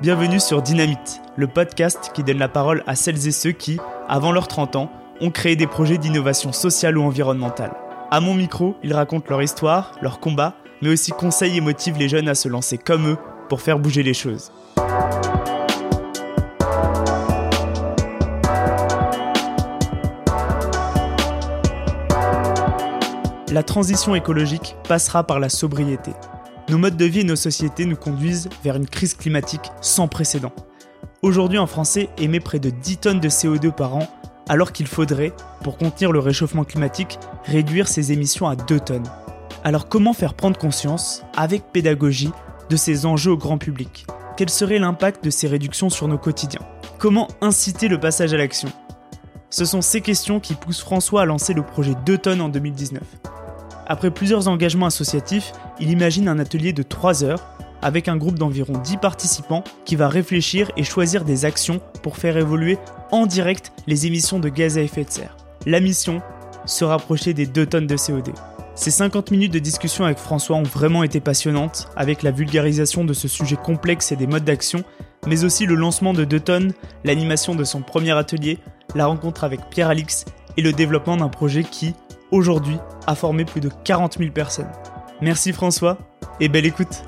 Bienvenue sur Dynamite, le podcast qui donne la parole à celles et ceux qui, avant leurs 30 ans, ont créé des projets d'innovation sociale ou environnementale. À mon micro, ils racontent leur histoire, leur combat, mais aussi conseillent et motivent les jeunes à se lancer comme eux pour faire bouger les choses. La transition écologique passera par la sobriété. Nos modes de vie et nos sociétés nous conduisent vers une crise climatique sans précédent. Aujourd'hui, un Français émet près de 10 tonnes de CO2 par an, alors qu'il faudrait, pour contenir le réchauffement climatique, réduire ses émissions à 2 tonnes. Alors comment faire prendre conscience, avec pédagogie, de ces enjeux au grand public? Quel serait l'impact de ces réductions sur nos quotidiens? Comment inciter le passage à l'action? Ce sont ces questions qui poussent François à lancer le projet 2 tonnes en 2019. Après plusieurs engagements associatifs, il imagine un atelier de 3 heures avec un groupe d'environ 10 participants qui va réfléchir et choisir des actions pour faire évoluer en direct les émissions de gaz à effet de serre. La mission Se rapprocher des 2 tonnes de CO2. Ces 50 minutes de discussion avec François ont vraiment été passionnantes, avec la vulgarisation de ce sujet complexe et des modes d'action, mais aussi le lancement de 2 tonnes, l'animation de son premier atelier, la rencontre avec Pierre Alix et le développement d'un projet qui, aujourd'hui, a formé plus de 40 000 personnes. Merci François, et belle écoute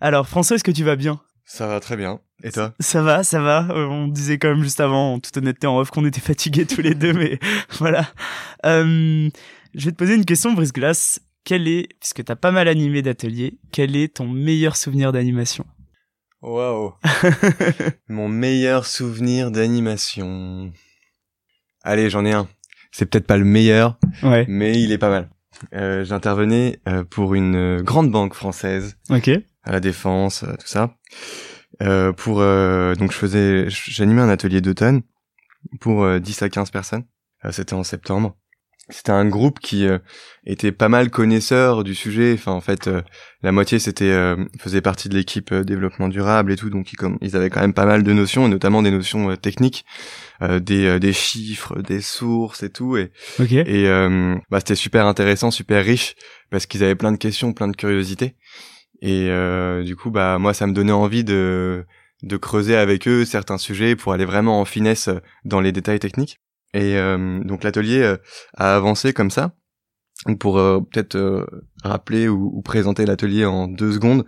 Alors François, est-ce que tu vas bien? Ça va très bien. Et toi? Ça va, ça va. Euh, on disait quand même juste avant, en toute honnêteté en off, qu'on était fatigués tous les deux, mais voilà. Euh, je vais te poser une question, Brice Glace. Quel est, puisque t'as pas mal animé d'ateliers, quel est ton meilleur souvenir d'animation? Waouh Mon meilleur souvenir d'animation. Allez, j'en ai un. C'est peut-être pas le meilleur, Ouais. mais il est pas mal. Euh, J'intervenais euh, pour une euh, grande banque française Ok. à la défense, euh, tout ça. Euh, pour euh, donc je faisais, j'animais un atelier d'automne pour euh, 10 à 15 personnes. Euh, C'était en septembre. C'était un groupe qui euh, était pas mal connaisseur du sujet. Enfin, en fait, euh, la moitié c'était euh, faisait partie de l'équipe euh, développement durable et tout, donc ils, comme, ils avaient quand même pas mal de notions, et notamment des notions euh, techniques, euh, des, euh, des chiffres, des sources et tout. Et, Ok. et euh, bah, c'était super intéressant, super riche, parce qu'ils avaient plein de questions, plein de curiosités. Et euh, du coup, bah moi, ça me donnait envie de de creuser avec eux certains sujets pour aller vraiment en finesse dans les détails techniques. Et euh, donc l'atelier euh, a avancé comme ça. Pour euh, peut-être rappeler ou, ou présenter l'atelier en deux secondes,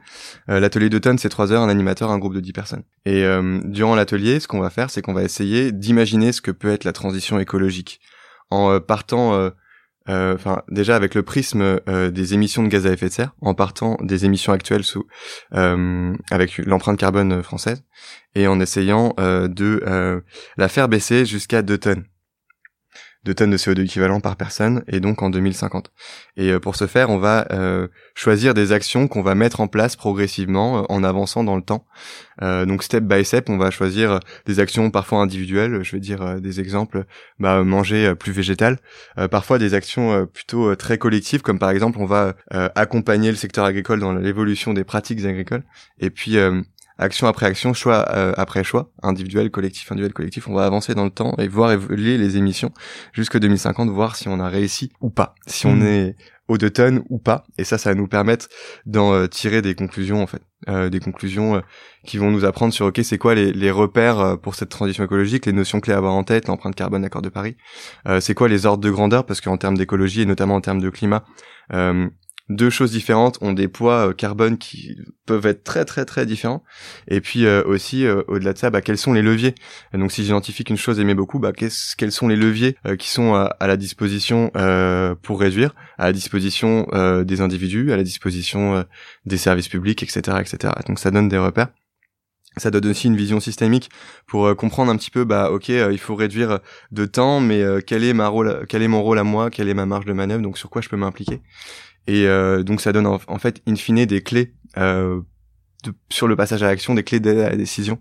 l'atelier d'automne c'est trois heures, un animateur, un groupe de dix personnes. Et durant l'atelier, ce qu'on va faire, c'est qu'on va essayer d'imaginer ce que peut être la transition écologique en partant, euh, euh, enfin déjà avec le prisme euh, des émissions de gaz à effet de serre, en partant des émissions actuelles sous euh, avec l'empreinte carbone française et en essayant de la faire baisser jusqu'à 2 tonnes. 2 tonnes de CO2 équivalent par personne et donc en 2050. Et euh, pour ce faire, on va euh, choisir des actions qu'on va mettre en place progressivement euh, en avançant dans le temps. Euh, donc step by step, on va choisir des actions parfois individuelles, je vais dire euh, des exemples, bah, manger euh, plus végétal, Euh, parfois des actions euh, plutôt euh, très collectives comme par exemple on va euh, accompagner le secteur agricole dans l'évolution des pratiques agricoles et puis euh, action après action, choix euh, après choix, individuel, collectif, individuel, collectif, on va avancer dans le temps et voir évoluer les émissions jusque 2050, voir si on a réussi ou pas, si on Mhm. est aux deux tonnes ou pas. Et ça, ça va nous permettre d'en euh, tirer des conclusions en fait, Euh, des conclusions euh, qui vont nous apprendre sur ok, c'est quoi les, les repères euh, pour cette transition écologique, les notions clés à avoir en tête, l'empreinte carbone, l'accord de Paris. Euh, c'est quoi les ordres de grandeur? Parce qu'en termes d'écologie et notamment en termes de climat. Deux choses différentes ont des poids euh, carbone qui peuvent être très très très différents. Et puis euh, aussi euh, au-delà de ça bah, quels sont les leviers? Donc si j'identifie qu'une chose aimait beaucoup bah, quels sont les leviers qui sont à, à la disposition pour réduire? À la disposition des individus à la disposition des services publics etc etc donc ça donne des repères. Ça donne aussi une vision systémique pour comprendre un petit peu bah ok euh, il faut réduire de temps mais euh, quel est ma rôle quel est mon rôle à moi? Quelle est ma marge de manœuvre? Donc sur quoi je peux m'impliquer? Et euh, donc ça donne en, fait in fine des clés euh, sur le passage à l'action des clés d'aide à la décision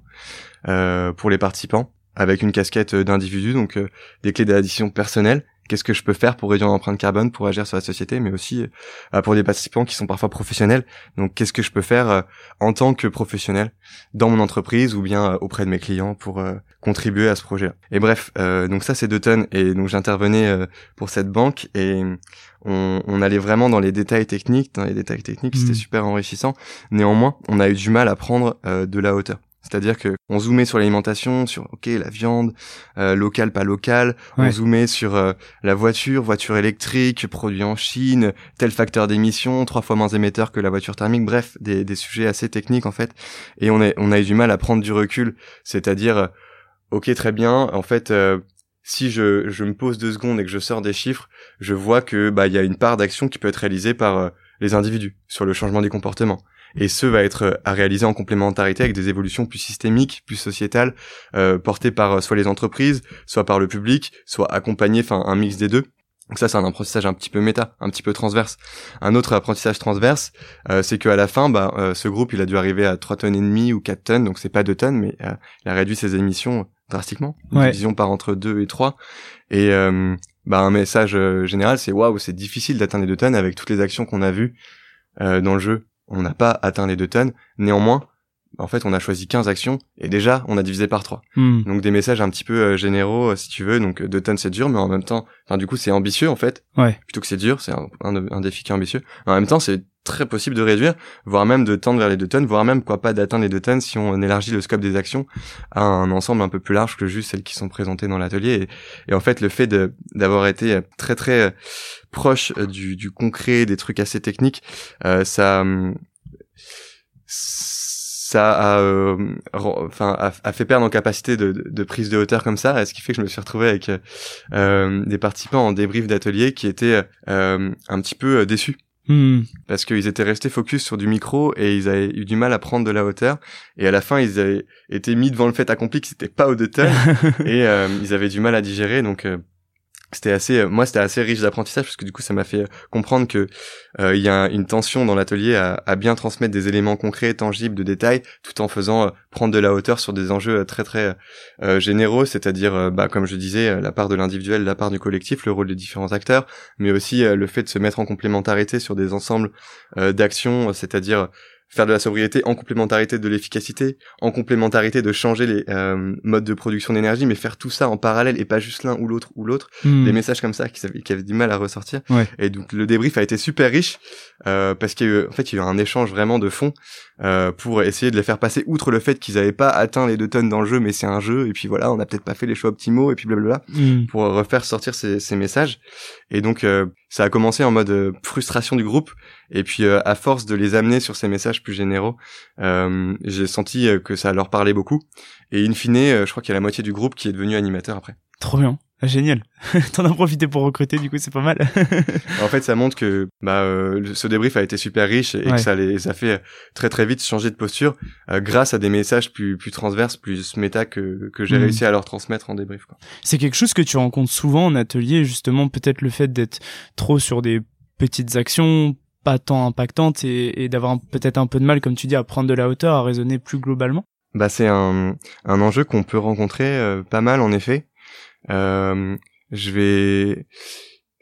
euh, pour les participants avec une casquette d'individu donc des clés décision personnelle qu'est-ce que je peux faire pour réduire l'empreinte carbone, pour agir sur la société, mais aussi euh, pour des participants qui sont parfois professionnels. Donc, qu'est-ce que je peux faire euh, en tant que professionnel dans mon entreprise ou bien euh, auprès de mes clients pour contribuer à ce projet-là. Et bref, donc ça c'est deux tonnes. Et donc j'intervenais pour cette banque et on, on, allait vraiment dans les détails techniques. Dans les détails techniques, c'était mmh. super enrichissant. Néanmoins, on a eu du mal à prendre de la hauteur. C'est-à-dire que on zoomait sur l'alimentation, sur ok la viande, euh, local pas local. On zoomait sur euh, la voiture, voiture électrique, produit en Chine, tel facteur d'émission, trois fois moins émetteur que la voiture thermique. Bref, des, des sujets assez techniques en fait. Et on a on a eu du mal à prendre du recul. C'est-à-dire euh, ok très bien. En fait, euh, si je je me pose deux secondes et que je sors des chiffres, je vois que bah il y a une part d'action qui peut être réalisée par les individus sur le changement des comportements et ce va être euh, à réaliser en complémentarité avec des évolutions plus systémiques, plus sociétales, euh, portées par euh, soit les entreprises, soit par le public, soit accompagnées, enfin un mix des deux. Donc ça, c'est un apprentissage un petit peu méta, un petit peu transverse. Un autre apprentissage transverse, euh, c'est qu'à la fin, bah, euh, ce groupe, il a dû arriver à 3 tonnes et demie ou 4 tonnes, donc c'est pas 2 tonnes, mais il a réduit ses émissions drastiquement. Ouais. Division par entre 2 et 3. Et bah, un message général, c'est waouh, c'est difficile d'atteindre les 2 tonnes avec toutes les actions qu'on a vues dans le jeu on n'a pas atteint les deux tonnes. Néanmoins, en fait, on a choisi 15 actions et déjà, on a divisé par 3. Hmm. Donc des messages un petit peu euh, généraux, euh, si tu veux. Donc deux tonnes, c'est dur, mais en même temps, enfin du coup, c'est ambitieux en fait. Ouais. Plutôt que c'est dur, c'est un, un, défi qui est ambitieux. En même temps, c'est très possible de réduire, voire même de tendre vers les deux tonnes, voire même quoi pas d'atteindre les deux tonnes si on élargit le scope des actions à un ensemble un peu plus large que juste celles qui sont présentées dans l'atelier. Et, en fait, le fait d'avoir été très très proche du, du concret, des trucs assez techniques, euh, ça ça a, euh, enfin, a, fait perdre en capacité de, de, prise de hauteur comme ça, ce qui fait que je me suis retrouvé avec euh, des participants en débrief d'atelier qui étaient euh, un petit peu déçus. Hmm. Parce qu'ils étaient restés focus sur du micro et ils avaient eu du mal à prendre de la hauteur. Et à la fin, ils avaient été mis devant le fait accompli que c'était pas au tonnes et ils avaient du mal à digérer. Donc c'était assez euh, moi c'était assez riche d'apprentissage parce que du coup ça m'a fait comprendre que euh, il y a une tension dans l'atelier à, bien transmettre des éléments concrets tangibles de détails tout en faisant euh, prendre de la hauteur sur des enjeux très très généraux. C'est-à-dire bah comme je disais la part de l'individuel la part du collectif le rôle des différents acteurs mais aussi le fait de se mettre en complémentarité sur des ensembles d'actions c'est-à-dire faire de la sobriété en complémentarité de l'efficacité, en complémentarité de changer les euh, modes de production d'énergie, mais faire tout ça en parallèle et pas juste l'un ou l'autre ou l'autre. Hmm. Des messages comme ça qui, qui, avaient du mal à ressortir. Et donc le débrief a été super riche euh, parce qu'il y a eu, en fait, il y a eu un échange vraiment de fond euh, pour essayer de les faire passer outre le fait qu'ils n'avaient pas atteint les deux tonnes dans le jeu, mais c'est un jeu et puis voilà, on n'a peut-être pas fait les choix optimaux et puis blablabla hmm. pour refaire sortir ces, ces messages. Et donc euh, ça a commencé en mode euh, frustration du groupe et puis euh, à force de les amener sur ces messages plus généraux, euh, j'ai senti que ça leur parlait beaucoup. Et in fine, je crois qu'il y a la moitié du groupe qui est devenu animateur après. Trop bien. Ah, génial. T'en as profité pour recruter, du coup, c'est pas mal. en fait, ça montre que bah, euh, ce débrief a été super riche et que ça les a fait très très vite changer de posture euh, grâce à des messages plus plus transverses, plus méta que que j'ai hmm. réussi à leur transmettre en débrief. C'est quelque chose que tu rencontres souvent en atelier, justement, peut-être le fait d'être trop sur des petites actions pas tant impactantes et, et d'avoir peut-être un peu de mal, comme tu dis, à prendre de la hauteur, à raisonner plus globalement? Bah c'est un, un enjeu qu'on peut rencontrer euh, pas mal en effet. Euh, je vais.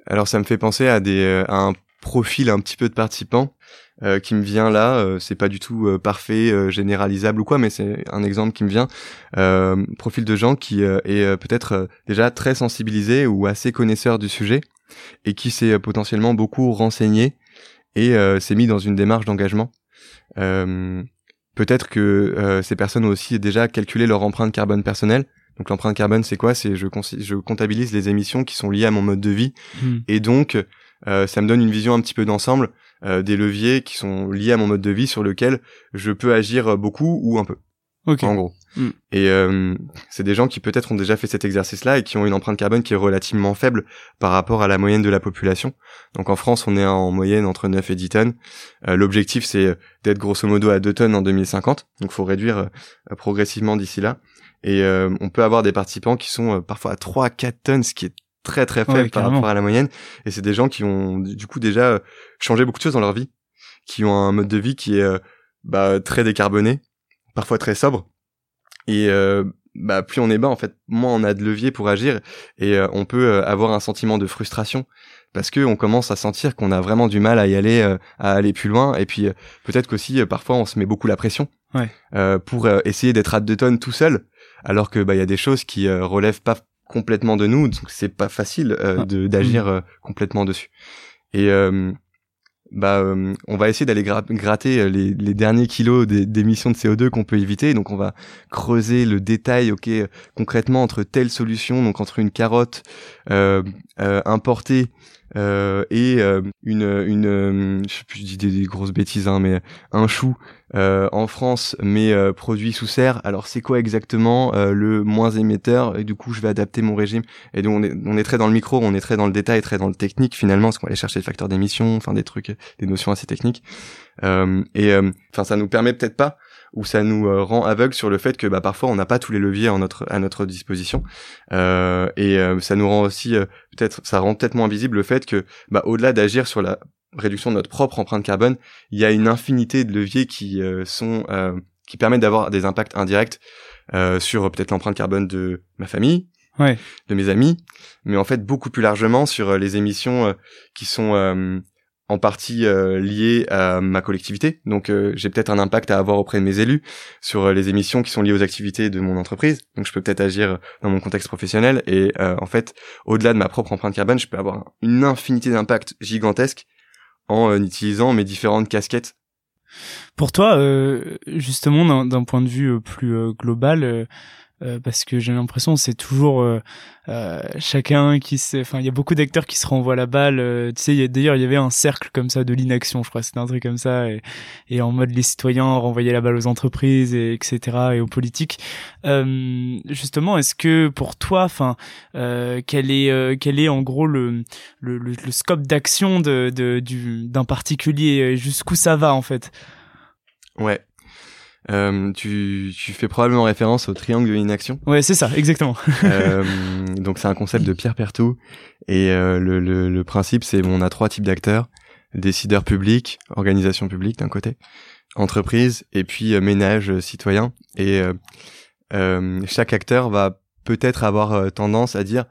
Alors ça me fait penser à des euh, à un profil un petit peu de participants euh, qui me vient là. Euh, c'est pas du tout euh, parfait, généralisable ou quoi, mais c'est un exemple qui me vient. profil de gens qui est peut-être déjà très sensibilisé ou assez connaisseur du sujet et qui s'est potentiellement beaucoup renseigné et s'est mis dans une démarche d'engagement. peut-être que ces personnes ont aussi déjà calculé leur empreinte carbone personnelle donc l'empreinte carbone, c'est quoi? C'est je, je comptabilise les émissions qui sont liées à mon mode de vie, hmm. et donc euh, ça me donne une vision un petit peu d'ensemble euh, des leviers qui sont liés à mon mode de vie sur lequel je peux agir beaucoup ou un peu. En gros. Hmm. Et euh, c'est des gens qui peut-être ont déjà fait cet exercice-là et qui ont une empreinte carbone qui est relativement faible par rapport à la moyenne de la population. Donc en France, on est en moyenne entre 9 et 10 tonnes. L'objectif, c'est d'être grosso modo à 2 tonnes en 2050. Donc faut réduire progressivement d'ici là. Et euh, on peut avoir des participants qui sont euh, parfois à 3 4 tonnes, ce qui est très très faible par rapport à la moyenne. Et c'est des gens qui ont du coup déjà euh, changé beaucoup de choses dans leur vie, qui ont un mode de vie qui est bah, très décarboné, parfois très sobre. Et bah plus on est bas en fait moins on a de levier pour agir et on peut avoir un sentiment de frustration parce que on commence à sentir qu'on a vraiment du mal à y aller, euh, à aller plus loin. Et puis euh, peut-être qu'aussi euh, parfois on se met beaucoup la pression ouais. pour essayer d'être à deux tonnes tout seul, alors que bah il y a des choses qui relèvent pas complètement de nous, donc c'est pas facile ah. de d'agir mmh. complètement dessus. Et bah on va essayer d'aller gratter les, les, derniers kilos d'émissions de CO2 qu'on peut éviter donc on va creuser le détail ok concrètement entre telle solution donc entre une carotte euh, importée euh, et euh, une une euh, je sais plus je dis des, grosses bêtises hein, mais un chou en France mais produit sous serre. Alors c'est quoi exactement le moins émetteur? Et du coup je vais adapter mon régime. Et donc on est on est très dans le micro on est très dans le détail très dans le technique finalement parce qu'on aller chercher le facteur d'émission enfin des trucs des notions assez techniques. Et enfin ça nous permet peut-être pas où ça nous euh, rend aveugle sur le fait que bah, parfois on n'a pas tous les leviers à notre à notre disposition euh, et euh, ça nous rend aussi euh, peut-être ça rend peut-être moins visible le fait que bah, au-delà d'agir sur la réduction de notre propre empreinte carbone il y a une infinité de leviers qui sont qui permettent d'avoir des impacts indirects sur peut-être l'empreinte carbone de ma famille ouais. de mes amis mais en fait beaucoup plus largement sur les émissions qui sont en partie euh, lié à ma collectivité. Donc euh, j'ai peut-être un impact à avoir auprès de mes élus sur euh, les émissions qui sont liées aux activités de mon entreprise. Donc je peux peut-être agir dans mon contexte professionnel et en fait, au-delà de ma propre empreinte carbone, je peux avoir une infinité d'impacts gigantesques en utilisant mes différentes casquettes. Pour toi, justement, d'un point de vue plus global, euh, parce que j'ai l'impression c'est toujours euh, euh, chacun qui se enfin il y a beaucoup d'acteurs qui se renvoient la balle tu sais d'ailleurs il y avait un cercle comme ça de l'inaction je crois c'était un truc comme ça et, et en mode les citoyens renvoyaient la balle aux entreprises et etc et aux politiques. Justement est-ce que pour toi enfin quel est quel est en gros le le, le, le scope d'action de, de du d'un particulier jusqu'où ça va en fait? Ouais, euh, tu, tu fais probablement référence au triangle de l'inaction. Ouais, c'est ça, exactement. euh, donc c'est un concept de Pierre Pertou et euh, le, le, le, principe c'est on a trois types d'acteurs décideurs publics, organisation publique d'un côté, entreprise et puis euh, ménage euh, citoyen et chaque acteur va peut-être avoir tendance à dire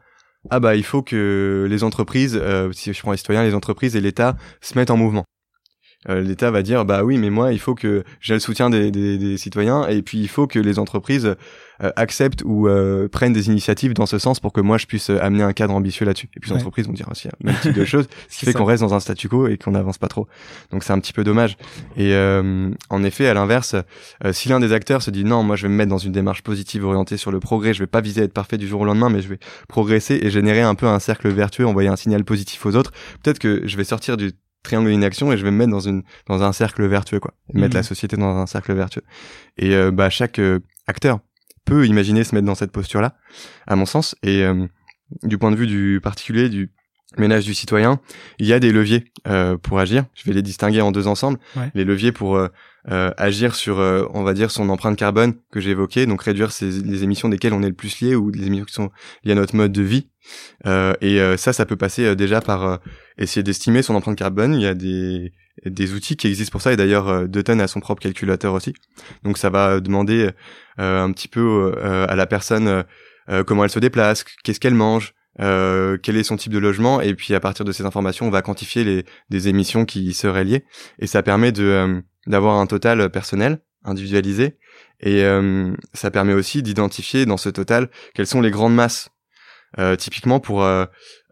ah bah il faut que les entreprises, si je prends les citoyens, les entreprises et l'État se mettent en mouvement. Euh, l'État va dire bah oui mais moi il faut que j'ai le soutien des, des, des, citoyens et puis il faut que les entreprises euh, acceptent ou euh, prennent des initiatives dans ce sens pour que moi je puisse amener un cadre ambitieux là-dessus. Et puis les entreprises vont dire aussi le même type de choses ce qui fait qu'on reste dans un statu quo et qu'on n'avance pas trop. Donc c'est un petit peu dommage. Et en effet à l'inverse si l'un des acteurs se dit non moi je vais me mettre dans une démarche positive orientée sur le progrès je vais pas viser à être parfait du jour au lendemain mais je vais progresser et générer un peu un cercle vertueux envoyer un signal positif aux autres peut-être que je vais sortir du triangle d'inaction et je vais me mettre dans une dans un cercle vertueux quoi. Mettre la mhm. société dans un cercle vertueux. Et euh, bah chaque euh, acteur peut imaginer se mettre dans cette posture là à mon sens. Et euh, du point de vue du particulier du ménage du citoyen il y a des leviers pour agir je vais les distinguer en deux ensembles les leviers pour agir sur on va dire son empreinte carbone que évoqué donc réduire les émissions desquelles on est le plus lié ou les émissions qui sont liées à notre mode de vie euh, et euh, ça, ça peut passer euh, déjà par essayer d'estimer son empreinte carbone. Il y a des, des outils qui existent pour ça, et d'ailleurs, Dutton a son propre calculateur aussi. Donc ça va demander un petit peu à la personne comment elle se déplace, qu'est-ce qu'elle mange, quel est son type de logement, et puis à partir de ces informations, on va quantifier les des émissions qui seraient liées, et ça permet de d'avoir un total personnel individualisé, et ça permet aussi d'identifier dans ce total quelles sont les grandes masses euh, typiquement pour euh,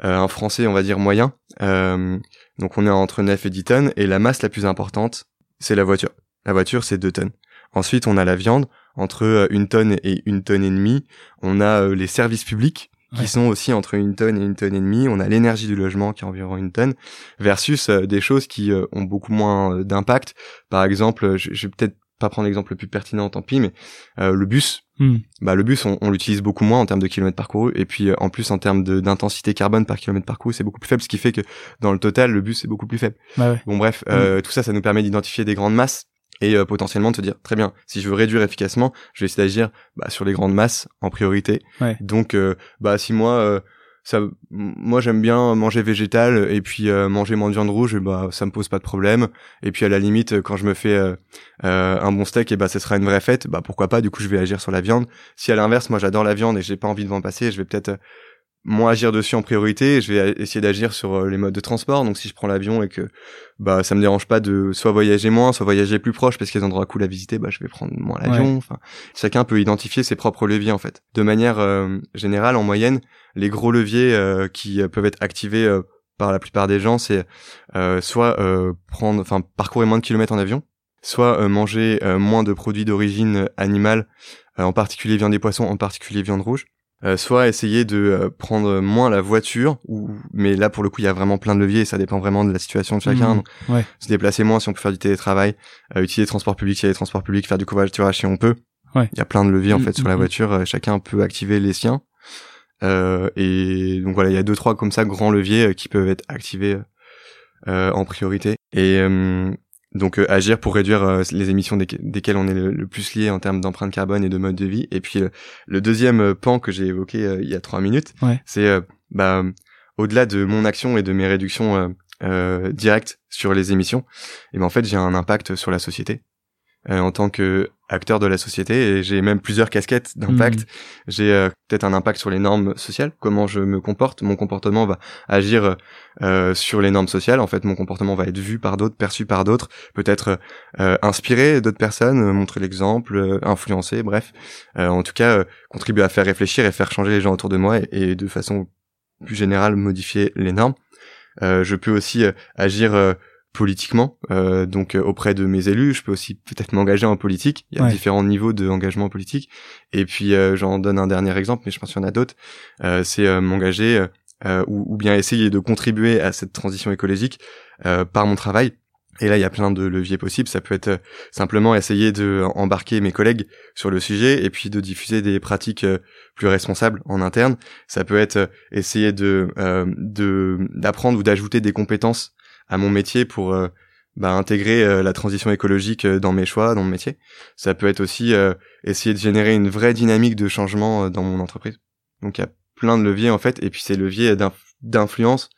euh, un Français, on va dire moyen, donc on est entre 9 et 10 tonnes, et la masse la plus importante, c'est la voiture. La voiture, c'est 2 tonnes. Ensuite, on a la viande, entre une tonne et une tonne et demie. On a les services publics, qui sont aussi entre une tonne et une tonne et demie. On a l'énergie du logement qui est environ une tonne, versus des choses qui ont beaucoup moins d'impact. Par exemple, je, je vais peut-être pas prendre l'exemple le plus pertinent, tant pis, mais le bus, Hmm. Bah le bus on, on l'utilise beaucoup moins en termes de kilomètres parcourus et puis euh, en plus en termes d'intensité carbone par kilomètre parcouru c'est beaucoup plus faible ce qui fait que dans le total le bus est beaucoup plus faible. Bah ouais. Bon bref hmm. euh, tout ça ça nous permet d'identifier des grandes masses et euh, potentiellement de se dire très bien si je veux réduire efficacement je vais essayer d'agir bah, sur les grandes masses en priorité. Ouais. Donc bah si moi ça, moi j'aime bien manger végétal et puis euh, manger moins de viande rouge, et bah ça me pose pas de problème. Et puis à la limite, quand je me fais euh, euh, un bon steak, et bah ce sera une vraie fête. Bah pourquoi pas Du coup, je vais agir sur la viande. Si à l'inverse, moi j'adore la viande et j'ai pas envie de m'en passer, je vais peut-être moins agir dessus en priorité. Je vais essayer d'agir sur euh, les modes de transport. Donc si je prends l'avion et que bah ça me dérange pas de soit voyager moins, soit voyager plus proche parce qu'il y a des endroits cool à visiter, bah je vais prendre moins l'avion. Enfin, chacun peut identifier ses propres leviers en fait. De manière euh, générale, en moyenne, les gros leviers euh, qui peuvent être activés par la plupart des gens, c'est soit prendre, enfin parcourir moins de kilomètres en avion, soit manger moins de produits d'origine animale, en particulier viande et poissons, en particulier viande rouge euh, soit essayer de euh, prendre moins la voiture, ou mais là pour le coup il y a vraiment plein de leviers, et ça dépend vraiment de la situation de chacun. Mmh, Se déplacer moins si on peut faire du télétravail, euh, utiliser les transports publics si y a des transports publics, faire du covoiturage si on peut. Ouais. Il y a plein de leviers en Mmh, fait sur la mmh, voiture, chacun peut activer les siens. et donc voilà, il y a deux trois comme ça grands leviers qui peuvent être activés en priorité. Et donc euh, agir pour réduire euh, les émissions desquelles on est le, plus lié en termes d'empreinte carbone et de mode de vie. Et puis euh, le deuxième pan que j'ai évoqué il y a trois minutes, c'est bah, au-delà de mon action et de mes réductions directes sur les émissions, et ben en fait j'ai un impact sur la société. Euh, en tant que acteur de la société et j'ai même plusieurs casquettes d'impact. Mhm. J'ai euh, peut-être un impact sur les normes sociales, comment je me comporte, mon comportement va agir euh, sur les normes sociales. En fait, mon comportement va être vu par d'autres, perçu par d'autres, peut-être inspiré d'autres personnes, montrer l'exemple, influencer, bref. en tout cas, contribuer à faire réfléchir et faire changer les gens autour de moi et, et de façon plus générale modifier les normes. je peux aussi agir politiquement, euh, donc euh, auprès de mes élus. Je peux aussi peut-être m'engager en politique. Il y a Ouais. différents niveaux d'engagement politique. Et puis euh, j'en donne un dernier exemple, mais je pense qu'il y en a d'autres. Euh, c'est euh, m'engager euh, ou, ou bien essayer de contribuer à cette transition écologique euh, par mon travail. Et là, il y a plein de leviers possibles. Ça peut être simplement essayer de embarquer mes collègues sur le sujet et puis de diffuser des pratiques plus responsables en interne. Ça peut être essayer de euh, de d'apprendre ou d'ajouter des compétences à mon métier pour euh, bah, intégrer euh, la transition écologique euh, dans mes choix, dans mon métier. Ça peut être aussi essayer de générer une vraie dynamique de changement dans mon entreprise. Donc il y a plein de leviers en fait, et puis ces leviers d'inf- d'influence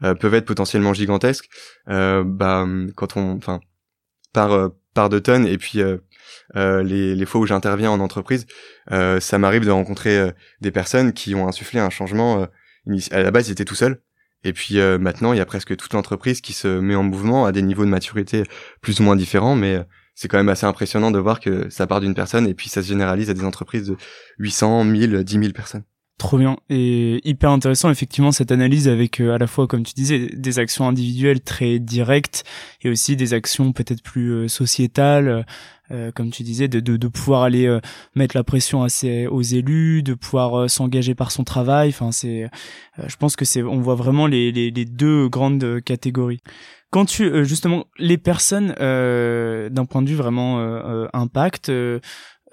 peuvent être potentiellement gigantesques. Bah, quand on, enfin, par par de tonnes, et puis euh, les, les fois où j'interviens en entreprise, euh, ça m'arrive de rencontrer des personnes qui ont insufflé un changement. à la base, ils étaient tout seuls. Et puis euh, maintenant, il y a presque toute l'entreprise qui se met en mouvement à des niveaux de maturité plus ou moins différents, mais euh, c'est quand même assez impressionnant de voir que ça part d'une personne et puis ça se généralise à des entreprises de 800, 1000, 10 000 personnes. Trop bien et hyper intéressant effectivement cette analyse avec euh, à la fois comme tu disais des actions individuelles très directes et aussi des actions peut-être plus euh, sociétales euh, comme tu disais de, de, de pouvoir aller euh, mettre la pression à ses- aux élus de pouvoir euh, s'engager par son travail. Enfin c'est euh, je pense que c'est on voit vraiment les, les, les deux grandes euh, catégories. Quand tu euh, justement les personnes euh, d'un point de vue vraiment euh, euh, impact euh,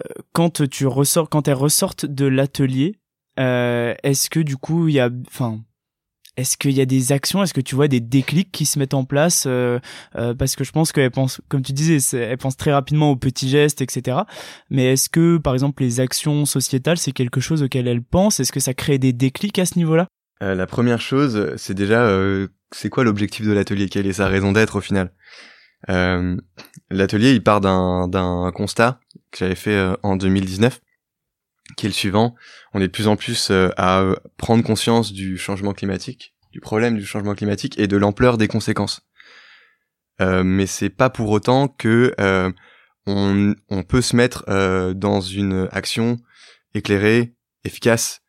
euh, quand tu ressors quand elles ressortent de l'atelier euh, est-ce que du coup il y a enfin est-ce qu'il y a des actions? Est-ce que tu vois des déclics qui se mettent en place? Euh, euh, parce que je pense qu'elles pensent comme tu disais elles pensent très rapidement aux petits gestes etc mais est-ce que par exemple les actions sociétales c'est quelque chose auquel elles pensent est-ce que ça crée des déclics à ce niveau-là? Euh, la première chose, c'est déjà, euh, c'est quoi l'objectif de l'atelier? Quelle est sa raison d'être au final? Euh, L'atelier, il part d'un d'un constat que j'avais fait euh, en 2019, qui est le suivant. On est de plus en plus euh, à prendre conscience du changement climatique, du problème du changement climatique et de l'ampleur des conséquences. Euh, mais c'est pas pour autant que euh, on, peut se mettre euh, dans une action éclairée, efficace,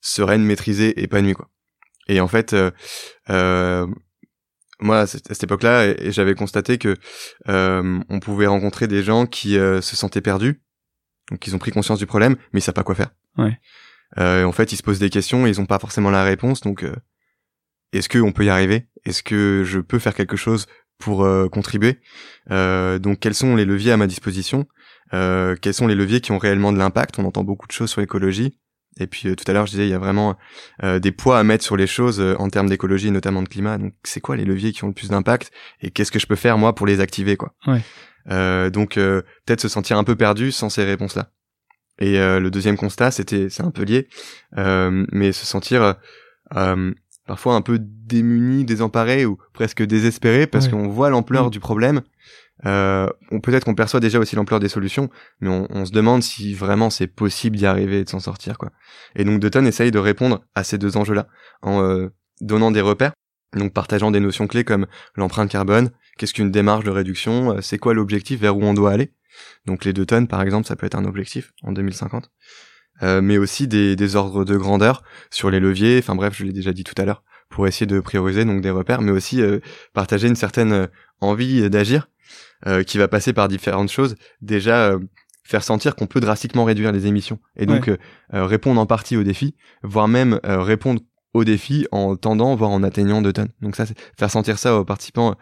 sereine, maîtrisée, épanouie quoi. Et en fait, moi à cette époque-là, j'avais constaté que on pouvait rencontrer des gens qui se sentaient perdus, donc ils ont pris conscience du problème, mais ils savent pas quoi faire. Ouais. Euh, en fait, ils se posent des questions et ils ont pas forcément la réponse. Donc, euh, est-ce que on peut y arriver? Est-ce que je peux faire quelque chose pour euh, contribuer? Euh, Donc, quels sont les leviers à ma disposition? Euh, Quels sont les leviers qui ont réellement de l'impact? On entend beaucoup de choses sur l'écologie. Et puis euh, tout à l'heure, je disais, il y a vraiment euh, des poids à mettre sur les choses euh, en termes d'écologie, notamment de climat. Donc, c'est quoi les leviers qui ont le plus d'impact? Et qu'est-ce que je peux faire moi pour les activer, quoi? Ouais. Euh, Donc, euh, peut-être se sentir un peu perdu sans ces réponses-là. Et euh, le deuxième constat, c'était, c'est un peu lié, euh, mais se sentir parfois un peu démunis, désemparés ou presque désespérés parce qu'on voit l'ampleur mm. du problème. Euh, on peut-être qu'on perçoit déjà aussi l'ampleur des solutions, mais on, on, se demande si vraiment c'est possible d'y arriver et de s'en sortir quoi. Et donc Dutton essaye de répondre à ces deux enjeux-là en euh, donnant des repères, donc partageant des notions clés comme l'empreinte carbone, qu'est-ce qu'une démarche de réduction, euh, c'est quoi l'objectif? Vers où on doit aller? Donc les deux tonnes par exemple, ça peut être un objectif en 2050. Euh, mais aussi des, des, ordres de grandeur sur les leviers. Enfin bref, je l'ai déjà dit tout à l'heure, pour essayer de prioriser donc des repères, mais aussi euh, partager une certaine euh, envie d'agir qui va passer par différentes choses. Déjà faire sentir qu'on peut drastiquement réduire les émissions et donc répondre en partie aux défis, voire même répondre aux défis en tendant, voire en atteignant deux tonnes. Donc ça, c'est faire sentir ça aux participants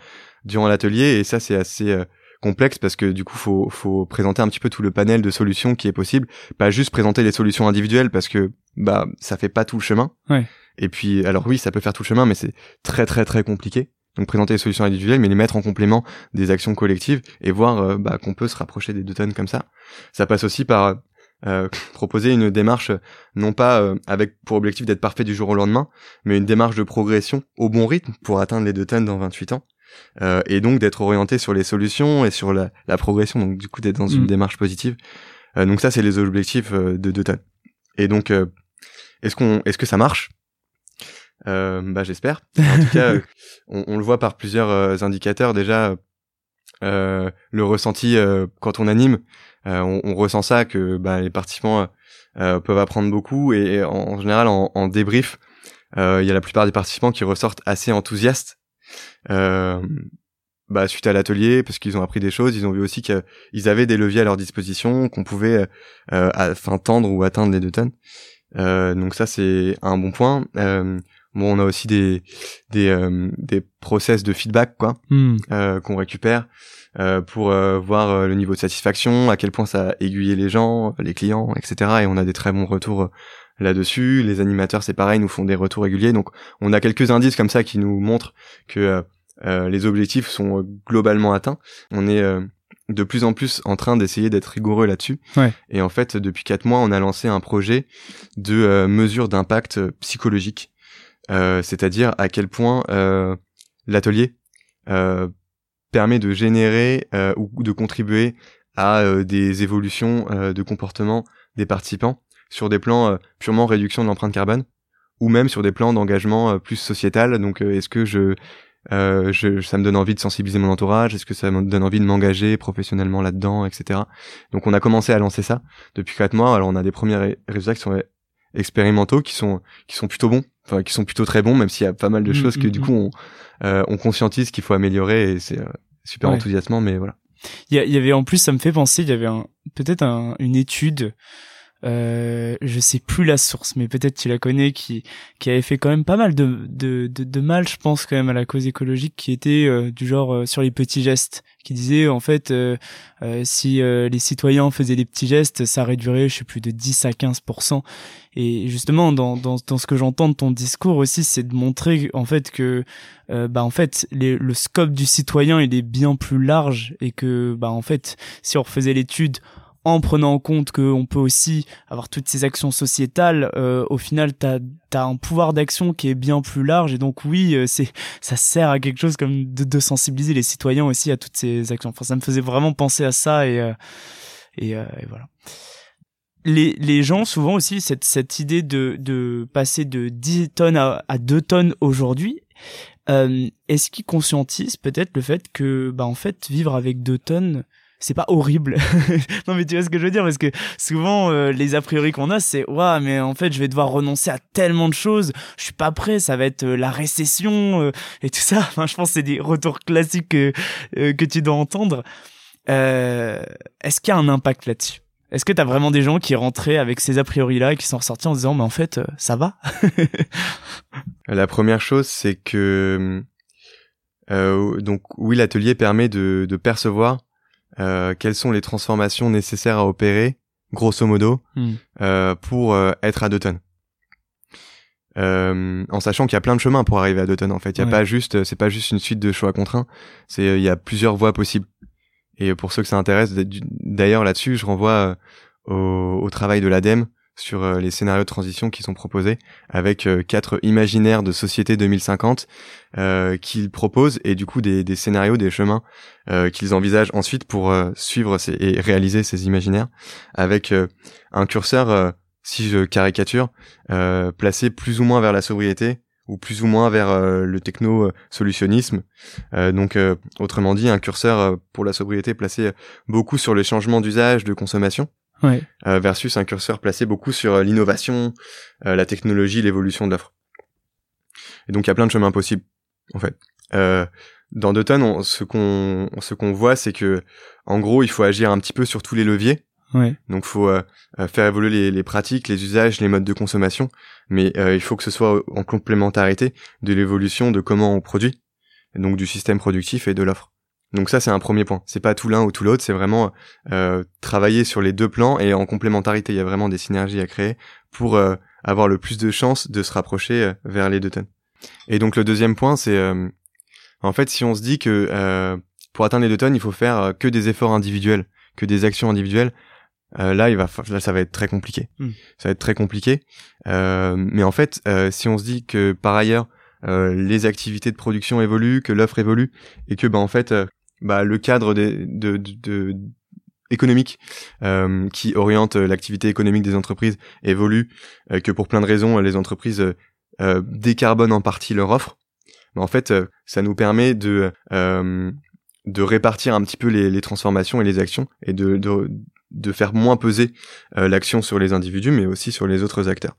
durant l'atelier et ça c'est assez complexe parce que du coup faut faut présenter un petit peu tout le panel de solutions qui est possible, pas juste présenter les solutions individuelles parce que bah ça fait pas tout le chemin. Ouais. Et puis alors oui, ça peut faire tout le chemin mais c'est très très très compliqué. Donc présenter les solutions individuelles mais les mettre en complément des actions collectives et voir euh, bah, qu'on peut se rapprocher des deux tonnes comme ça. Ça passe aussi par euh, proposer une démarche non pas euh, avec pour objectif d'être parfait du jour au lendemain, mais une démarche de progression au bon rythme pour atteindre les deux tonnes dans 28 ans. Euh, et donc d'être orienté sur les solutions et sur la, la progression, donc du coup d'être dans une mm. démarche positive. Euh, donc ça, c'est les objectifs euh, de Dutton. Et donc, est-ce qu'on, est-ce que ça marche? Bah j'espère. En tout cas, on, on, le voit par plusieurs indicateurs déjà. le ressenti quand on anime, on, on, ressent ça que bah, les participants peuvent apprendre beaucoup et, en, général en, en débrief, il y a la plupart des participants qui ressortent assez enthousiastes bah, suite à l'atelier, parce qu'ils ont appris des choses, ils ont vu aussi qu'ils avaient des leviers à leur disposition, qu'on pouvait euh, enfin tendre ou atteindre les deux tonnes. Euh, donc ça c'est un bon point. Euh, bon, on a aussi des des euh, des process de feedback quoi hmm. euh, qu'on récupère pour voir le niveau de satisfaction, à quel point ça a aiguillé les gens, les clients, etc. Et on a des très bons retours là-dessus. Les animateurs, c'est pareil, nous font des retours réguliers. Donc, on a quelques indices comme ça qui nous montrent que euh, euh, les objectifs sont euh, globalement atteints. On est de plus en plus en train d'essayer d'être rigoureux là-dessus. Et en fait, depuis quatre mois, on a lancé un projet de mesure d'impact psychologique, c'est-à-dire à quel point l'atelier permet de générer ou de contribuer à des évolutions de comportement des participants sur des plans euh, purement réduction de l'empreinte carbone ou même sur des plans d'engagement euh, plus sociétal. Donc, euh, est-ce que je, je, ça me donne envie de sensibiliser mon entourage? Est-ce que ça me donne envie de m'engager professionnellement là-dedans, etc. Donc, on a commencé à lancer ça depuis quatre mois. Alors, on a des premiers résultats qui sont expérimentaux, qui sont qui sont plutôt bons, enfin qui sont plutôt très bons, même s'il y a pas mal de mmh, choses que mmh, du mmh. coup on, on conscientise qu'il faut améliorer et c'est super enthousiasmant, mais voilà. Il y, y, avait en plus, ça me fait penser, il y avait peut-être un, une étude euh, je sais plus la source, mais peut-être tu la connais, qui qui avait fait quand même pas mal de de, de, mal, je pense quand même à la cause écologique, qui était euh, du genre euh, sur les petits gestes, qui disait en fait euh, si les citoyens faisaient des petits gestes, ça réduirait, je sais plus, de 10 à 15% Et justement, dans dans dans ce que j'entends de ton discours aussi, c'est de montrer en fait que bah en fait les, le scope du citoyen il est bien plus large et que bah en fait si on refaisait l'étude en prenant en compte qu'on peut aussi avoir toutes ces actions sociétales, euh, au final, tu as, un pouvoir d'action qui est bien plus large. Et donc oui, euh, c'est ça sert à quelque chose comme de, sensibiliser les citoyens aussi à toutes ces actions. Enfin, ça me faisait vraiment penser à ça et, euh, et, voilà. Les, les gens, souvent aussi, cette, cette idée de, de passer de 10 tonnes à, à 2 tonnes aujourd'hui, est-ce qu'ils conscientisent peut-être le fait que, bah, en fait, vivre avec 2 tonnes, c'est pas horrible. non mais tu vois ce que je veux dire parce que souvent euh, les a priori qu'on a c'est waouh mais en fait je vais devoir renoncer à tellement de choses, je suis pas prêt, ça va être euh, la récession euh, et tout ça. Enfin je pense c'est des retours classiques que que tu dois entendre. est-ce qu'il y a un impact là-dessus? Est-ce que tu as vraiment des gens qui rentraient avec ces a priori là et qui sont ressortis en disant mais en fait ça va? La première chose c'est que donc oui l'atelier permet de, de percevoir euh, quelles sont les transformations nécessaires à opérer, grosso modo, hmm. euh, pour euh, être à 2 tonnes. en sachant qu'il y a plein de chemins pour arriver à 2 tonnes en fait, il y a pas juste, c'est pas juste une suite de choix contraints, c'est il y a plusieurs voies possibles. Et pour ceux que ça intéresse, d'ailleurs là-dessus, je renvoie au, au, travail de l'ADEME sur les scénarios de transition qui sont proposés, avec quatre imaginaires de société 2050 qu'ils proposent et du coup des, scénarios, des chemins qu'ils envisagent ensuite pour suivre ces, et réaliser ces imaginaires, avec un curseur, si je caricature, placé plus ou moins vers la sobriété, ou plus ou moins vers euh, le techno-solutionnisme. Euh, donc, euh, autrement dit, un curseur pour la sobriété placé beaucoup sur les changements d'usage, de consommation, ouais. versus un curseur placé beaucoup sur l'innovation, la technologie, l'évolution de l'offre. Et donc, il y a plein de chemins possibles, en fait. dans Dutton, on, ce qu'on ce qu'on voit, c'est que, en gros, il faut agir un petit peu sur tous les leviers Ouais. Donc faut euh, euh, faire évoluer les, les, pratiques, les usages, les modes de consommation, mais euh, il faut que ce soit en complémentarité de l'évolution de comment on produit, donc du système productif et de l'offre. Donc ça c'est un premier point. C'est pas tout l'un ou tout l'autre, c'est vraiment travailler sur les deux plans et en complémentarité. Il y a vraiment des synergies à créer pour avoir le plus de chances de se rapprocher vers les deux tonnes. Et donc le deuxième point c'est en fait si on se dit que pour atteindre les deux tonnes il faut faire que des efforts individuels, que des actions individuelles, euh, là il va là ça va être très compliqué hmm. ça va être très compliqué euh, mais en fait euh, si on se dit que par ailleurs les activités de production évoluent que l'offre évolue et que bah en fait bah le cadre de, de, de, économique qui oriente l'activité économique des entreprises évolue que pour plein de raisons les entreprises décarbonent en partie leur offre bah, en fait ça nous permet de de répartir un petit peu les, les, transformations et les actions et de, de, de faire moins peser euh, l'action sur les individus, mais aussi sur les autres acteurs.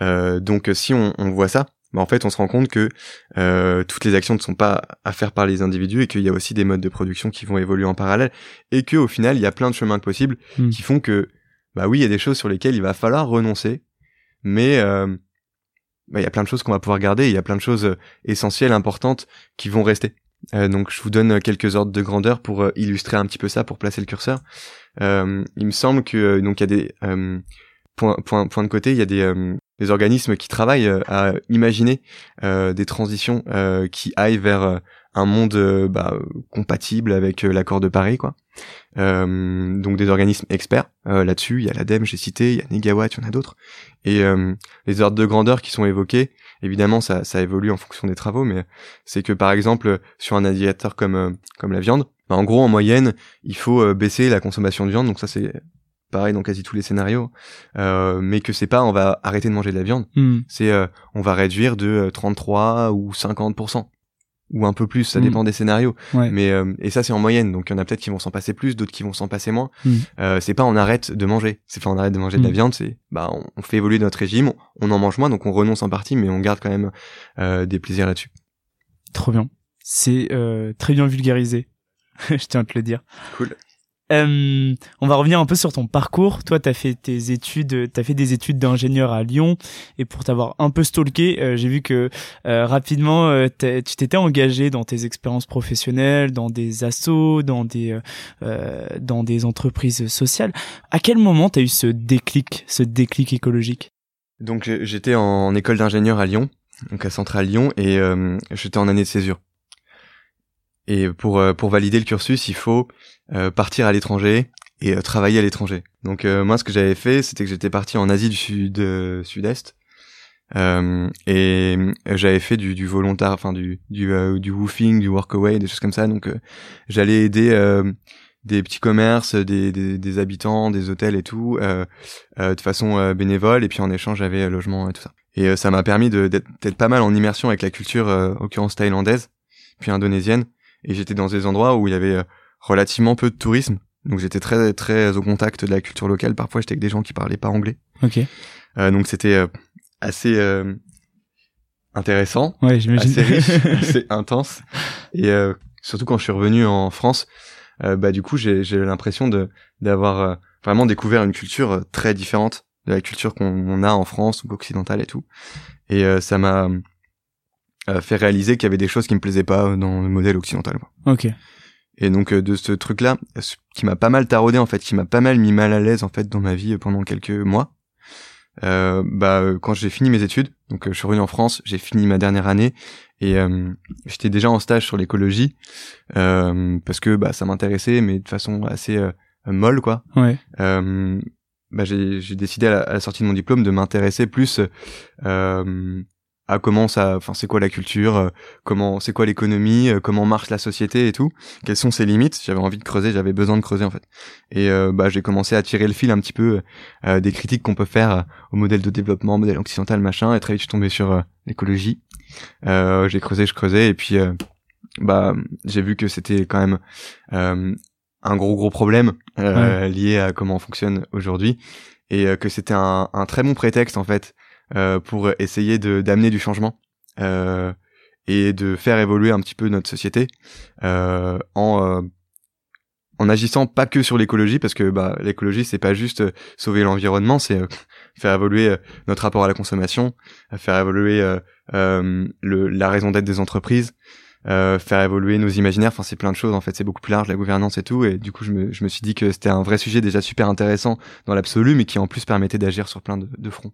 Euh, donc si on, on voit ça, bah, en fait on se rend compte que euh, toutes les actions ne sont pas à faire par les individus et qu'il y a aussi des modes de production qui vont évoluer en parallèle et que au final il y a plein de chemins possibles hmm. qui font que bah oui il y a des choses sur lesquelles il va falloir renoncer, mais bah, il y a plein de choses qu'on va pouvoir garder, il y a plein de choses essentielles, importantes qui vont rester. Euh, donc je vous donne quelques ordres de grandeur pour euh, illustrer un petit peu ça, pour placer le curseur. Euh, il me semble que donc il y a des points point, point de côté, il y a des, des organismes qui travaillent à imaginer des transitions qui aillent vers un monde bah, compatible avec l'accord de Paris, quoi. donc des organismes experts là-dessus. Il y a l'ADEME, j'ai cité, il y a Negawatt, il y en a d'autres. Et les ordres de grandeur qui sont évoqués, Évidemment, ça, ça évolue en fonction des travaux, mais c'est que par exemple sur un indicateur comme euh, comme la viande, bah, en gros en moyenne, il faut euh, baisser la consommation de viande. Donc ça c'est pareil dans quasi tous les scénarios, euh, mais que c'est pas on va arrêter de manger de la viande, hmm. c'est on va réduire de 33 ou 50% ou un peu plus, ça Mm. dépend des scénarios. Ouais. Mais euh, et ça c'est en moyenne, donc il y en a peut-être qui vont s'en passer plus, d'autres qui vont s'en passer moins. Mm. Euh, c'est pas on arrête de manger, c'est pas on arrête de manger de la Mm. viande, c'est bah on, on fait évoluer notre régime, on, on en mange moins, donc on renonce en partie, mais on garde quand même euh, des plaisirs là-dessus. Trop bien. C'est euh, très bien vulgarisé. Je tiens à te le dire. Cool. Euh, on va revenir un peu sur ton parcours. Toi, t'as fait tes études, t'as fait des études d'ingénieur à Lyon, et pour t'avoir un peu stalké, euh, j'ai vu que euh, rapidement, euh, tu t'étais engagé dans tes expériences professionnelles, dans des assos, dans des euh, euh, dans des entreprises sociales. À quel moment t'as eu ce déclic, ce déclic écologique? Donc euh, j'étais en école d'ingénieur à Lyon, donc à Centrale Lyon, et euh, j'étais en année de césure. Et pour euh, pour valider le cursus, il faut euh, partir à l'étranger et euh, travailler à l'étranger. Donc moi, ce que j'avais fait, c'était que j'étais parti en Asie du Sud Sud-Est. Euh, et j'avais fait du, du volontaire, enfin du du, euh, du woofing, du workaway, des choses comme ça. Donc euh, j'allais aider des petits commerces, des, des, des habitants, des hôtels et tout, de façon bénévole. Et puis en échange, j'avais logement et tout ça. Et ça m'a permis d'être pas mal en immersion avec la culture, en l'occurrence thaïlandaise, puis indonésienne. Et j'étais dans des endroits où il y avait euh, relativement peu de tourisme. Donc j'étais très très au contact de la culture locale. Parfois j'étais avec des gens qui parlaient pas anglais. Ok. Euh, donc c'était euh, assez euh, intéressant, Ouais, j'imagine. assez riche, assez intense. Et euh, surtout quand je suis revenu en France, euh, bah du coup j'ai j'ai l'impression de d'avoir vraiment découvert une culture très différente de la culture qu'on a en France ou occidentale et tout. Et euh, ça m'a euh, fait réaliser qu'il y avait des choses qui me plaisaient pas dans le modèle occidental. quoi. ok. Et donc euh, de ce truc-là, ce qui m'a pas mal taraudé en fait, qui m'a pas mal mis mal à l'aise en fait dans ma vie euh, pendant quelques mois. Euh, bah euh, quand j'ai fini mes études, donc euh, je suis revenu en France, j'ai fini ma dernière année et euh, j'étais déjà en stage sur l'écologie euh, parce que bah ça m'intéressait mais de façon assez euh, molle quoi. Ouais. Euh, bah, j'ai décidé à la, sortie de mon diplôme de m'intéresser plus à comment ça, enfin c'est quoi la culture, euh, comment c'est quoi l'économie, euh, comment marche la société et tout, quelles sont ses limites? J'avais envie de creuser, j'avais besoin de creuser en fait. Et euh, bah j'ai commencé à tirer le fil un petit peu des critiques qu'on peut faire au modèle de développement, modèle occidental machin. Et très vite je suis tombé sur l'écologie. j'ai creusé, je creusais et puis bah j'ai vu que c'était quand même un gros gros problème lié à comment on fonctionne aujourd'hui et que c'était un, un très bon prétexte en fait euh, pour essayer d'amener du changement euh, et de faire évoluer un petit peu notre société euh, en en agissant pas que sur l'écologie parce que bah l'écologie c'est pas juste sauver l'environnement c'est faire évoluer notre rapport à la consommation faire évoluer le, la raison d'être des entreprises faire évoluer nos imaginaires. Enfin c'est plein de choses en fait. C'est beaucoup plus large la gouvernance et tout. Et du coup je me, je me suis dit que c'était un vrai sujet déjà super intéressant dans l'absolu mais qui en plus permettait d'agir sur plein de, de fronts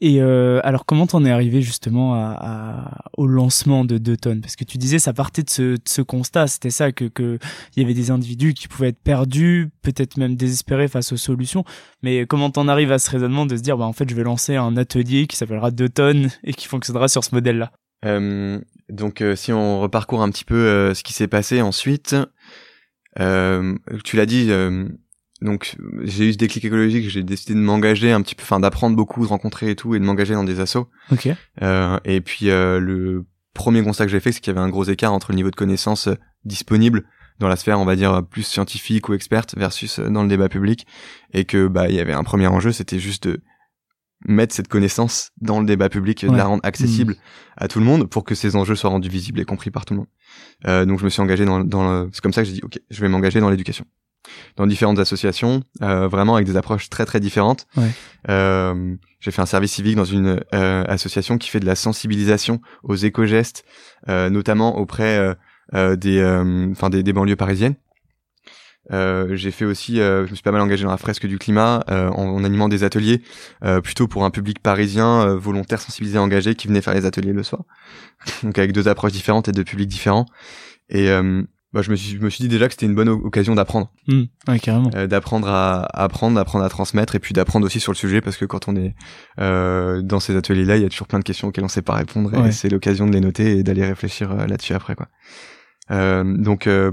et euh, alors, comment t'en es arrivé justement à, à, au lancement de Deux tonnes Parce que tu disais, ça partait de ce, de ce constat, c'était ça, que qu'il y avait des individus qui pouvaient être perdus, peut-être même désespérés face aux solutions. Mais comment t'en arrives à ce raisonnement de se dire, bah en fait, je vais lancer un atelier qui s'appellera Deux tonnes et qui fonctionnera sur ce modèle-là? Euh, Donc, euh, si on reparcourt un petit peu euh, ce qui s'est passé ensuite, euh, tu l'as dit donc j'ai eu ce déclic écologique, j'ai décidé de m'engager un petit peu, enfin d'apprendre beaucoup, de rencontrer et tout, et de m'engager dans des assos. Ok. Euh, et puis euh, le premier constat que j'ai fait, c'est qu'il y avait un gros écart entre le niveau de connaissances euh, disponible dans la sphère, on va dire plus scientifique ou experte, versus dans le débat public, et que bah il y avait un premier enjeu, c'était juste de mettre cette connaissance dans le débat public, de la rendre accessible mmh. à tout le monde pour que ces enjeux soient rendus visibles et compris par tout le monde. Euh, donc je me suis engagé dans, dans le... c'est comme ça que j'ai dit ok, je vais m'engager dans l'éducation dans différentes associations, euh, vraiment avec des approches très très différentes. Ouais. Euh, j'ai fait un service civique dans une euh, association qui fait de la sensibilisation aux éco-gestes, euh, notamment auprès euh, des, enfin des, des, banlieues parisiennes. j'ai fait aussi, je me suis pas mal engagé dans la fresque du climat en, en, animant des ateliers plutôt pour un public parisien volontaire, sensibilisé, engagé qui venait faire les ateliers le soir. Donc avec deux approches différentes et deux publics différents. Et bah, je me suis, je me suis dit déjà que c'était une bonne occasion d'apprendre. Mmh, ouais, carrément. Euh, d'apprendre à, apprendre, d'apprendre à transmettre et puis d'apprendre aussi sur le sujet parce que quand on est euh, dans ces ateliers-là, il y a toujours plein de questions auxquelles on sait pas répondre et c'est l'occasion de les noter et d'aller réfléchir euh, là-dessus après quoi. Euh, donc euh,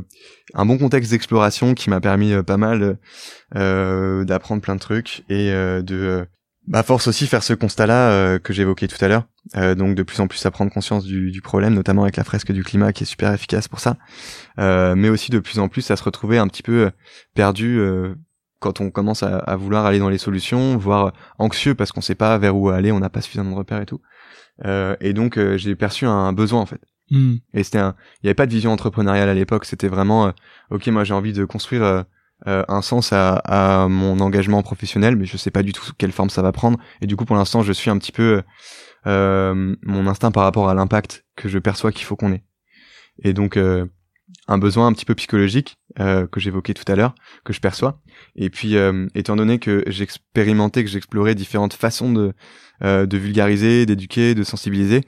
un bon contexte d'exploration qui m'a permis pas mal d'apprendre plein de trucs et de bah force aussi faire ce constat-là euh, que j'évoquais tout à l'heure, euh, donc de plus en plus à prendre conscience du, du, problème, notamment avec la fresque du climat qui est super efficace pour ça, euh, mais aussi de plus en plus à se retrouver un petit peu perdu quand on commence à, à, vouloir aller dans les solutions, voire anxieux parce qu'on sait pas vers où aller, on n'a pas suffisamment de repères et tout. et donc j'ai perçu un, besoin en fait. Hmm. Et c'était un, il n'y avait pas de vision entrepreneuriale à l'époque, c'était vraiment, ok, moi j'ai envie de construire euh, un sens à, à, mon engagement professionnel, mais je sais pas du tout quelle forme ça va prendre. Et du coup, pour l'instant, je suis un petit peu euh, mon instinct par rapport à l'impact que je perçois qu'il faut qu'on ait. Et donc, euh, un besoin un petit peu psychologique euh, que j'évoquais tout à l'heure, que je perçois. Et puis, euh, étant donné que j'expérimentais, que j'explorais différentes façons de, de vulgariser, d'éduquer, de sensibiliser,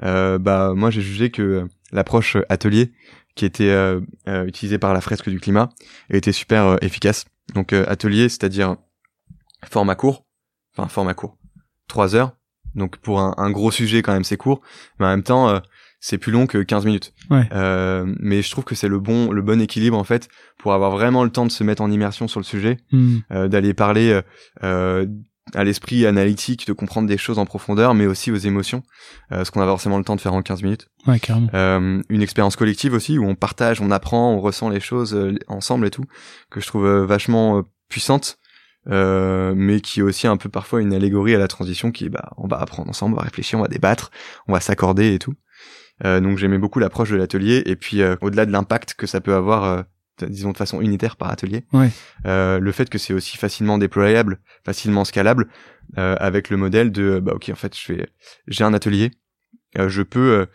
bah moi j'ai jugé que l'approche atelier qui était euh, euh, utilisé par la fresque du climat était super euh, efficace. Donc atelier, c'est-à-dire format court, enfin format court, trois heures. Donc pour un, un gros sujet quand même c'est court, mais en même temps c'est plus long que 15 minutes. Ouais. mais je trouve que c'est le bon le bon équilibre en fait pour avoir vraiment le temps de se mettre en immersion sur le sujet, hmm. d'aller parler à l'esprit analytique de comprendre des choses en profondeur, mais aussi aux émotions, euh, ce qu'on a forcément le temps de faire en 15 minutes. Ouais, carrément. Euh, une expérience collective aussi, où on partage, on apprend, on ressent les choses euh, ensemble et tout, que je trouve euh, vachement puissante, mais qui est aussi un peu parfois une allégorie à la transition, qui bah, on va apprendre ensemble, on va réfléchir, on va débattre, on va s'accorder et tout. donc j'aimais beaucoup l'approche de l'atelier, et puis au-delà de l'impact que ça peut avoir disons de façon unitaire par atelier. Ouais. Euh, le fait que c'est aussi facilement déployable, facilement scalable, euh, avec le modèle de bah ok en fait je fais j'ai un atelier, euh, je peux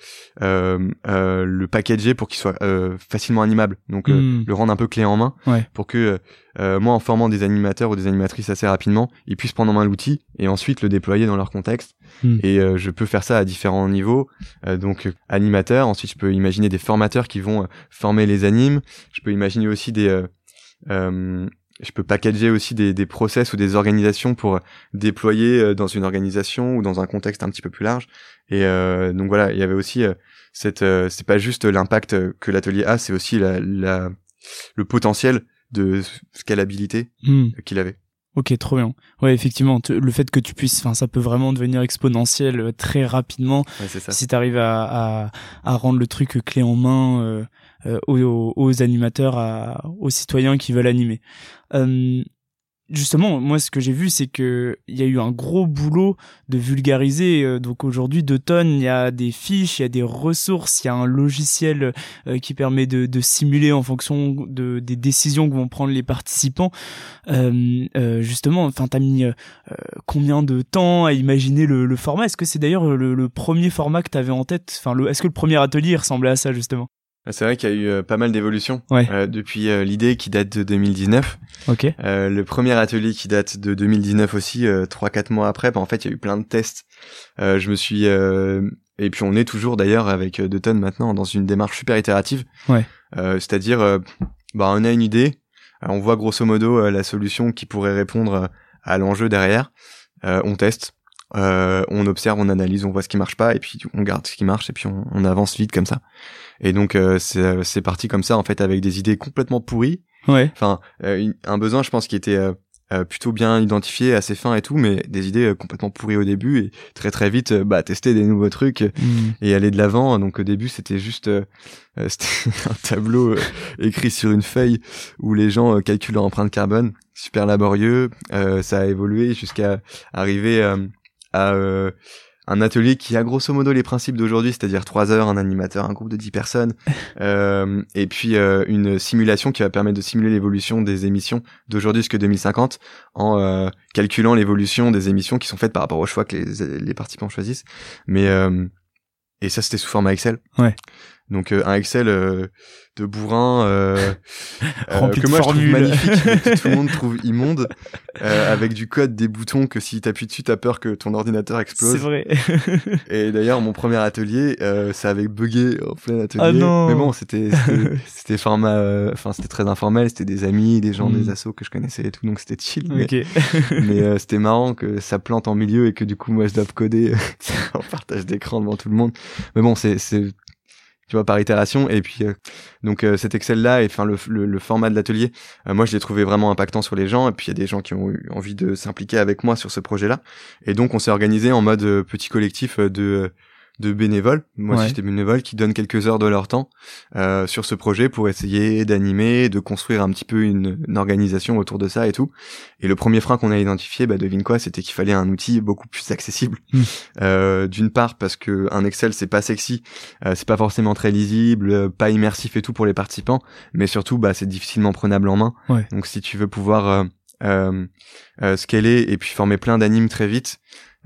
euh, euh, le packager pour qu'il soit facilement animable, donc hmm. le rendre un peu clé en main, ouais. pour que moi en formant des animateurs ou des animatrices assez rapidement, ils puissent prendre en main l'outil et ensuite le déployer dans leur contexte. Hmm. Et je peux faire ça à différents niveaux, donc animateur. Ensuite, je peux imaginer des formateurs qui vont former les animes. Je peux imaginer aussi des je peux packager aussi des, des process ou des organisations pour déployer dans une organisation ou dans un contexte un petit peu plus large. Et donc voilà, il y avait aussi cette, c'est pas juste l'impact que l'atelier a, c'est aussi la, la, le potentiel de scalabilité hmm. qu'il avait. Ok, trop bien. Ouais, effectivement, le fait que tu puisses, enfin, ça peut vraiment devenir exponentiel euh, très rapidement si tu arrives à, à, rendre le truc clé en main euh, euh, aux, aux, animateurs, à, aux citoyens qui veulent animer justement, moi, ce que j'ai vu, c'est que il y a eu un gros boulot de vulgariser. Euh, donc aujourd'hui, de tonnes, il y a des fiches, il y a des ressources, il y a un logiciel euh, qui permet de, de, simuler en fonction de des décisions que vont prendre les participants. Euh, euh justement, enfin, t'as mis combien de temps à imaginer le, le format? Est-ce que c'est d'ailleurs le, le, premier format que t'avais en tête? Enfin, est-ce que le premier atelier ressemblait à ça justement? C'est vrai qu'il y a eu euh, pas mal d'évolutions euh, depuis euh, l'idée qui date de 2019. Ok. le premier atelier qui date de 2019 aussi, trois quatre mois après. Bah, en fait, il y a eu plein de tests. je me suis et puis on est toujours d'ailleurs avec De Tonnes maintenant dans une démarche super itérative. Ouais. C'est-à-dire, bah on a une idée, on voit grosso modo la solution qui pourrait répondre à l'enjeu derrière. on teste, on observe, on analyse, on voit ce qui marche pas et puis on garde ce qui marche et puis on, on avance vite comme ça. Et donc euh, euh, c'est parti comme ça en fait avec des idées complètement pourries. Ouais. Enfin euh, un besoin je pense qui était plutôt bien identifié, assez fin et tout, mais des idées complètement pourries au début et très très vite bah tester des nouveaux trucs mm. et aller de l'avant. Donc au début c'était juste un tableau écrit sur une feuille où les gens calculent leur empreinte carbone, super laborieux. ça a évolué jusqu'à arriver à un atelier qui a grosso modo les principes d'aujourd'hui, c'est-à-dire trois heures, un animateur, un groupe de 10 personnes, euh, et puis euh, une simulation qui va permettre de simuler l'évolution des émissions d'aujourd'hui jusqu'à 2050 en euh, calculant l'évolution des émissions qui sont faites par rapport aux choix que les, les participants choisissent. Mais et ça c'était sous format Excel. Ouais. Donc un Excel de bourrin euh, euh que moi je trouve magnifique que tout le monde trouve immonde euh, avec du code des boutons que si t'appuies dessus t'as peur que ton ordinateur explose. C'est vrai. Et d'ailleurs mon premier atelier euh, ça avait bugué en plein atelier. ah non. mais bon c'était c'était format euh, enfin c'était très informel c'était des amis des gens des hmm. assos que je connaissais et tout donc c'était chill mais, mais euh, c'était marrant que ça plante en milieu et que du coup moi je dois coder en partage d'écran devant tout le monde. Mais bon c'est tu vois par itération. Et puis euh, donc euh, cet Excel là et enfin le, le, format de l'atelier euh, moi je l'ai trouvé vraiment impactant sur les gens. Et puis il y a des gens qui ont eu envie de s'impliquer avec moi sur ce projet là et donc on s'est organisé en mode petit collectif de de bénévoles, moi aussi j'étais bénévole, qui donnent quelques heures de leur temps euh, sur ce projet pour essayer d'animer, de construire un petit peu une, organisation autour de ça et tout. Et le premier frein qu'on a identifié, bah, devine quoi, c'était qu'il fallait un outil beaucoup plus accessible. Hmm. Euh, D'une part parce que un Excel c'est pas sexy, euh, c'est pas forcément très lisible, pas immersif et tout pour les participants, mais surtout bah c'est difficilement prenable en main. Donc si tu veux pouvoir euh, euh, euh, scaler et puis former plein d'animes très vite,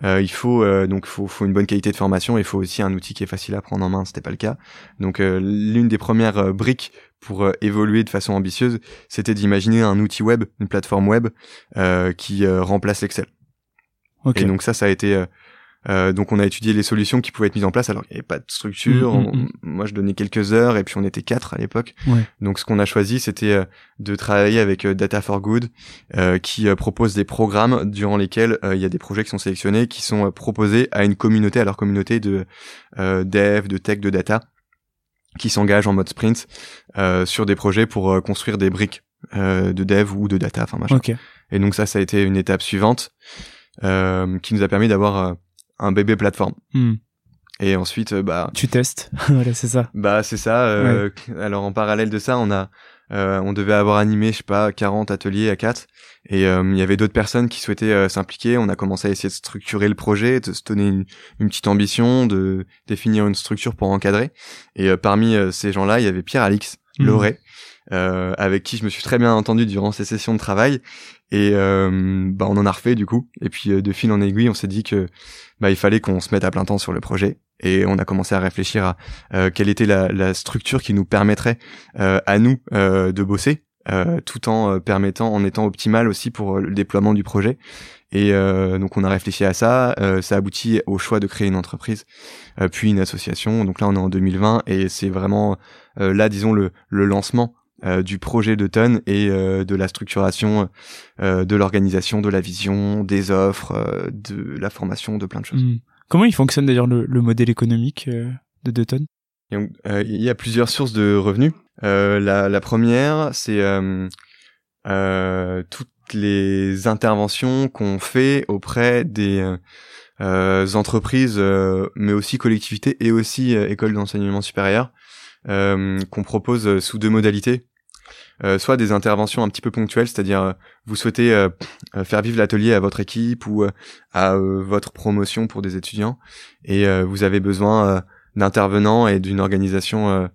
euh, il faut euh, donc faut, faut une bonne qualité de formation. Il faut aussi un outil qui est facile à prendre en main. C'était pas le cas. Donc euh, l'une des premières euh, briques pour évoluer de façon ambitieuse, c'était d'imaginer un outil web, une plateforme web qui remplace l'Excel. Okay. Et donc ça, ça a été euh, donc on a étudié les solutions qui pouvaient être mises en place alors qu'il n'y avait pas de structure. Mm, mm, mm. moi je donnais quelques heures et puis on était quatre à l'époque. Donc ce qu'on a choisi c'était euh, de travailler avec euh, Data for Good qui propose des programmes durant lesquels il y a des projets qui sont sélectionnés qui sont proposés à une communauté, à leur communauté de dev, de tech, de data qui s'engagent en mode sprint sur des projets pour construire des briques de dev ou de data. Enfin machin. Et donc ça ça a été une étape suivante. qui nous a permis d'avoir un bébé plateforme. Hmm. Et ensuite, euh, bah. Tu testes. voilà, c'est ça. Bah, c'est ça. Euh, Alors, en parallèle de ça, on a, euh, on devait avoir animé, je sais pas, 40 ateliers à 4. Et il y avait d'autres personnes qui souhaitaient s'impliquer. On a commencé à essayer de structurer le projet, de se donner une, une petite ambition, de définir une structure pour encadrer. Et parmi ces gens-là, il y avait Pierre Alix, mmh. Loré, avec qui je me suis très bien entendu durant ces sessions de travail. Et bah, on en a refait du coup. Et puis de fil en aiguille, on s'est dit que bah, il fallait qu'on se mette à plein temps sur le projet. Et on a commencé à réfléchir à euh, quelle était la, la, structure qui nous permettrait euh, à nous euh, de bosser, tout en permettant, en étant optimal aussi pour le déploiement du projet. Et donc on a réfléchi à ça, ça aboutit au choix de créer une entreprise, puis une association. Donc là on est en 2020 et c'est vraiment là disons le, le lancement du projet de Ton et de la structuration de l'organisation, de la vision, des offres, de la formation, de plein de choses. Hmm. Comment il fonctionne d'ailleurs le, modèle économique de Dutton Il y a plusieurs sources de revenus. La, la, première, c'est toutes les interventions qu'on fait auprès des euh, entreprises, euh, mais aussi collectivités et aussi euh, écoles d'enseignement supérieur, qu'on propose sous deux modalités. soit des interventions un petit peu ponctuelles, c'est-à-dire vous souhaitez faire vivre l'atelier à votre équipe ou à votre promotion pour des étudiants, et vous avez besoin d'intervenants et d'une organisation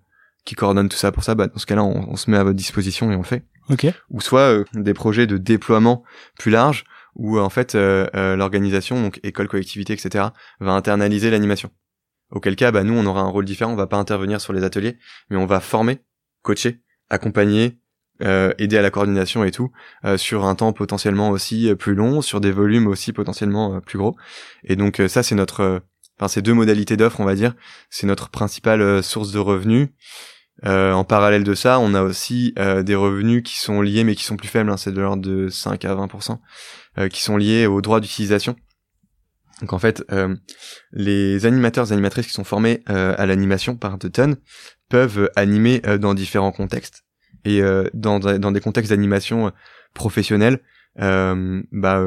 qui coordonne tout ça pour ça. Bah, dans ce cas-là, on, on, se met à votre disposition et on le fait. Okay. Ou soit des projets de déploiement plus larges où en fait euh, euh, l'organisation, donc école, collectivité, etc., va internaliser l'animation. Auquel cas, bah, nous, on aura un rôle différent, on va pas intervenir sur les ateliers, mais on va former, coacher, accompagner, euh, aider à la coordination et tout, sur un temps potentiellement aussi plus long, sur des volumes aussi potentiellement plus gros. Et donc ça, c'est notre, enfin ces deux modalités d'offre, on va dire, c'est notre principale source de revenus. en parallèle de ça, on a aussi des revenus qui sont liés mais qui sont plus faibles, hein, c'est de l'ordre de 5 à 20%, euh, qui sont liés aux droits d'utilisation. Donc en fait, euh, les animateurs et animatrices qui sont formés euh, à l'animation par Dutton peuvent animer dans différents contextes. Et dans, dans des contextes d'animation professionnels, bah,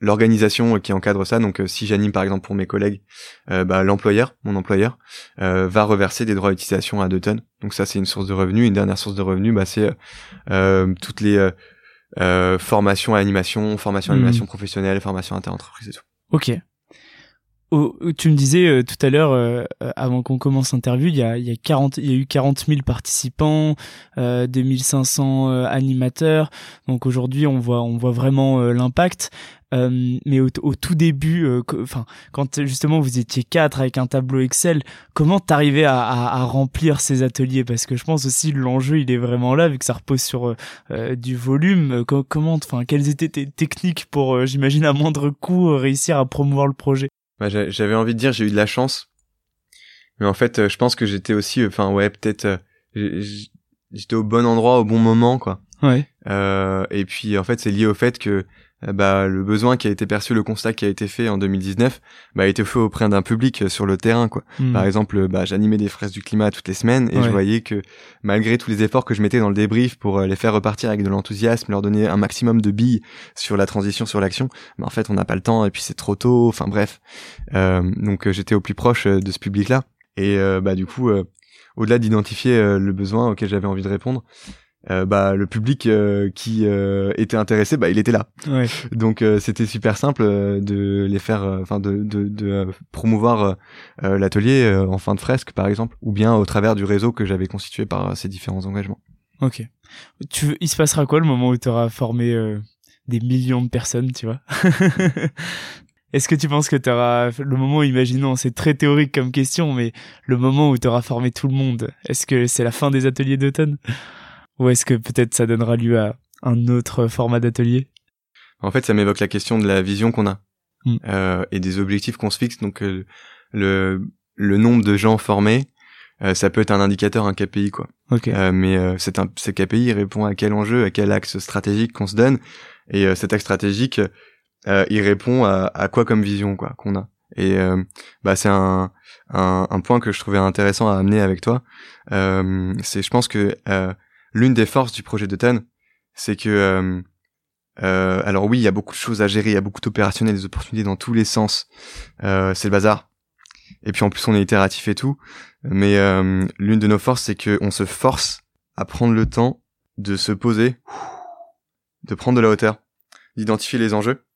l'organisation qui encadre ça, donc si j'anime par exemple pour mes collègues, bah, l'employeur, mon employeur, va reverser des droits d'utilisation à Dutton. Donc ça c'est une source de revenus. Une dernière source de revenus, bah, c'est toutes les euh, formation à animation, formation à hmm. animation professionnelle, formation inter-entreprise et tout. Ok. Tu me disais euh, tout à l'heure, euh, avant qu'on commence l'interview, il y a, y, a 40, il y a eu 40 000 participants, euh, 2500 animateurs. Donc aujourd'hui, on voit, on voit vraiment l'impact. Euh, mais au, tout début, euh, enfin, quand justement vous étiez quatre avec un tableau Excel, comment t'arrivais à, à, à, remplir ces ateliers? Parce que je pense aussi l'enjeu il est vraiment là vu que ça repose sur euh, du volume. comment, enfin, quelles étaient tes techniques pour, j'imagine à moindre coût, réussir à promouvoir le projet? Bah, J'avais envie de dire j'ai eu de la chance, mais en fait je pense que j'étais aussi, enfin ouais peut-être j'étais au bon endroit au bon moment quoi. Ouais. et puis en fait c'est lié au fait que euh, bah, le besoin qui a été perçu, le constat qui a été fait en 2019, bah, a été fait auprès d'un public euh, sur le terrain, quoi. Hmm. Par exemple, bah, j'animais des fraises du climat toutes les semaines et je voyais que malgré tous les efforts que je mettais dans le débrief pour euh, les faire repartir avec de l'enthousiasme, leur donner un maximum de billes sur la transition, sur l'action, bah, en fait, on n'a pas le temps et puis c'est trop tôt. Enfin bref, euh, donc j'étais au plus proche de ce public-là et bah du coup, au-delà d'identifier le besoin auquel j'avais envie de répondre, euh, bah le public euh, qui euh, était intéressé bah il était là. Ouais. donc c'était super simple de les faire enfin de, de, de promouvoir l'atelier en fin de fresque par exemple ou bien au travers du réseau que j'avais constitué par ces différents engagements. Ok. Tu il se passera quoi le moment où tu auras formé des millions de personnes tu vois? Est-ce que tu penses que tu auras le moment, imaginons, c'est très théorique comme question, mais le moment où tu auras formé tout le monde, est-ce que c'est la fin des ateliers d'automne? Ou est-ce que peut-être ça donnera lieu à un autre format d'atelier? En fait, ça m'évoque la question de la vision qu'on a hmm. euh, et des objectifs qu'on se fixe. Donc euh, le le nombre de gens formés, euh, ça peut être un indicateur, un KPI quoi. Euh, mais euh, c'est un ce KPI répond à quel enjeu, à quel axe stratégique qu'on se donne. Et cet axe stratégique, il répond à, à, quoi comme vision quoi qu'on a. Et bah c'est un, un, un point que je trouvais intéressant à amener avec toi. c'est je pense que l'une des forces du projet de TEN, c'est que euh, euh, alors oui, il y a beaucoup de choses à gérer, il y a beaucoup d'opérationnels, des opportunités dans tous les sens. Euh, c'est le bazar. Et puis en plus, on est itératif et tout. Mais l'une de nos forces, c'est qu'on se force à prendre le temps de se poser, de prendre de la hauteur, d'identifier les enjeux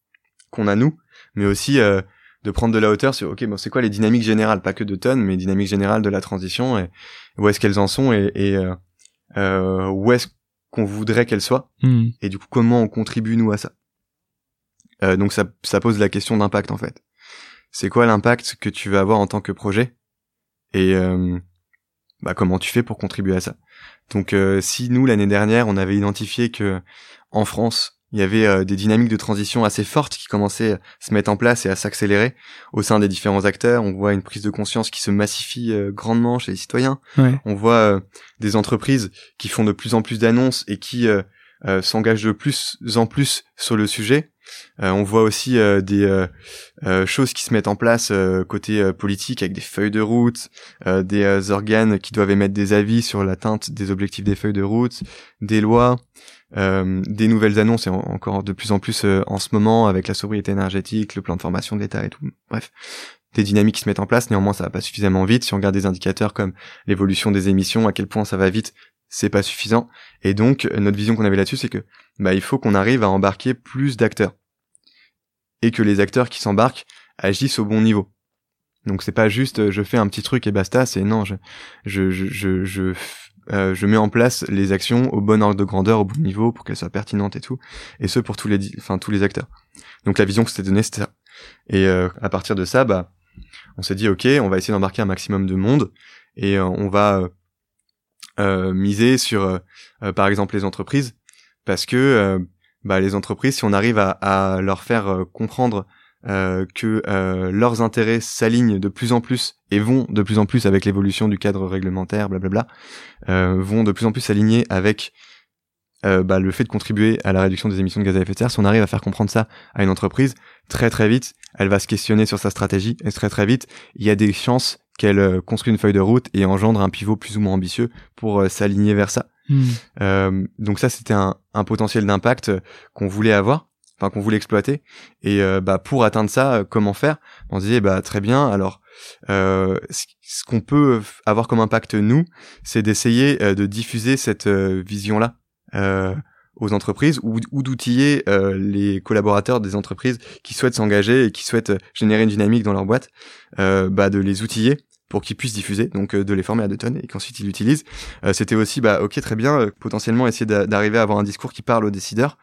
qu'on a nous, mais aussi de prendre de la hauteur sur ok bon c'est quoi les dynamiques générales? Pas que de tonnes mais dynamiques générales de la transition et où est-ce qu'elles en sont et, et euh, où est-ce qu'on voudrait qu'elle soit, hmm. et du coup comment on contribue nous à ça? Euh, donc ça, ça pose la question d'impact en fait. C'est quoi l'impact que tu veux avoir en tant que projet et euh, bah, comment tu fais pour contribuer à ça? Donc euh, si nous l'année dernière on avait identifié que en France il y avait euh, des dynamiques de transition assez fortes qui commençaient à se mettre en place et à s'accélérer au sein des différents acteurs. On voit une prise de conscience qui se massifie euh, grandement chez les citoyens. On voit euh, des entreprises qui font de plus en plus d'annonces et qui s'engagent de plus en plus sur le sujet. on voit aussi des choses qui se mettent en place côté politique avec des feuilles de route, des organes qui doivent émettre des avis sur l'atteinte des objectifs des feuilles de route, des lois. Euh, des nouvelles annonces et encore de plus en plus euh, en ce moment avec la sobriété énergétique, le plan de formation de l'État et tout. Bref, des dynamiques qui se mettent en place. Néanmoins, ça va pas suffisamment vite. Si on regarde des indicateurs comme l'évolution des émissions, à quel point ça va vite, c'est pas suffisant. Et donc, notre vision qu'on avait là-dessus, c'est que bah il faut qu'on arrive à embarquer plus d'acteurs et que les acteurs qui s'embarquent agissent au bon niveau. Donc c'est pas juste euh, je fais un petit truc et basta, c'est non, je je je je euh, je mets en place les actions au bon ordre de grandeur, au bon niveau, pour qu'elles soient pertinentes et tout, et ce pour tous les, enfin tous les acteurs. Donc la vision que c'était donnée, c'était ça. Et euh, à partir de ça, bah, on s'est dit ok, on va essayer d'embarquer un maximum de monde, et euh, on va miser sur, par exemple, les entreprises, parce que bah, les entreprises, si on arrive à, à leur faire comprendre euh, que euh, leurs intérêts s'alignent de plus en plus et vont de plus en plus avec l'évolution du cadre réglementaire, blablabla, euh, vont de plus en plus s'aligner avec euh, bah, le fait de contribuer à la réduction des émissions de gaz à effet de serre. Si on arrive à faire comprendre ça à une entreprise, très très vite, elle va se questionner sur sa stratégie et très très vite, il y a des chances qu'elle euh, construise une feuille de route et engendre un pivot plus ou moins ambitieux pour s'aligner vers ça. Hmm. donc ça, c'était un, un potentiel d'impact qu'on voulait avoir enfin qu'on voulait exploiter. Et euh, bah pour atteindre ça, euh, comment faire? On se disait bah très bien. Alors euh, ce qu'on peut avoir comme impact nous, c'est d'essayer de diffuser cette vision-là aux entreprises ou, ou d'outiller les collaborateurs des entreprises qui souhaitent s'engager et qui souhaitent générer une dynamique dans leur boîte, bah de les outiller pour qu'ils puissent diffuser, donc euh, de les former à deux tonnes et qu'ensuite ils l'utilisent. Euh, c'était aussi, bah ok, très bien, euh, potentiellement essayer d'arriver à avoir un discours qui parle aux décideurs.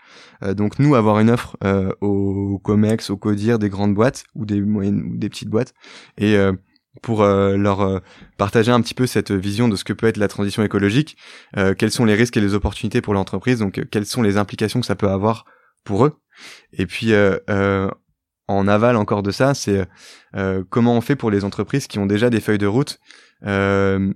donc nous, avoir une offre aux COMEX, aux CODIR, des grandes boîtes ou des moyennes ou des petites boîtes, et pour leur partager un petit peu cette vision de ce que peut être la transition écologique, quels sont les risques et les opportunités pour l'entreprise, donc quelles sont les implications que ça peut avoir pour eux. Et puis en aval encore de ça, c'est euh, comment on fait pour les entreprises qui ont déjà des feuilles de route. Euh,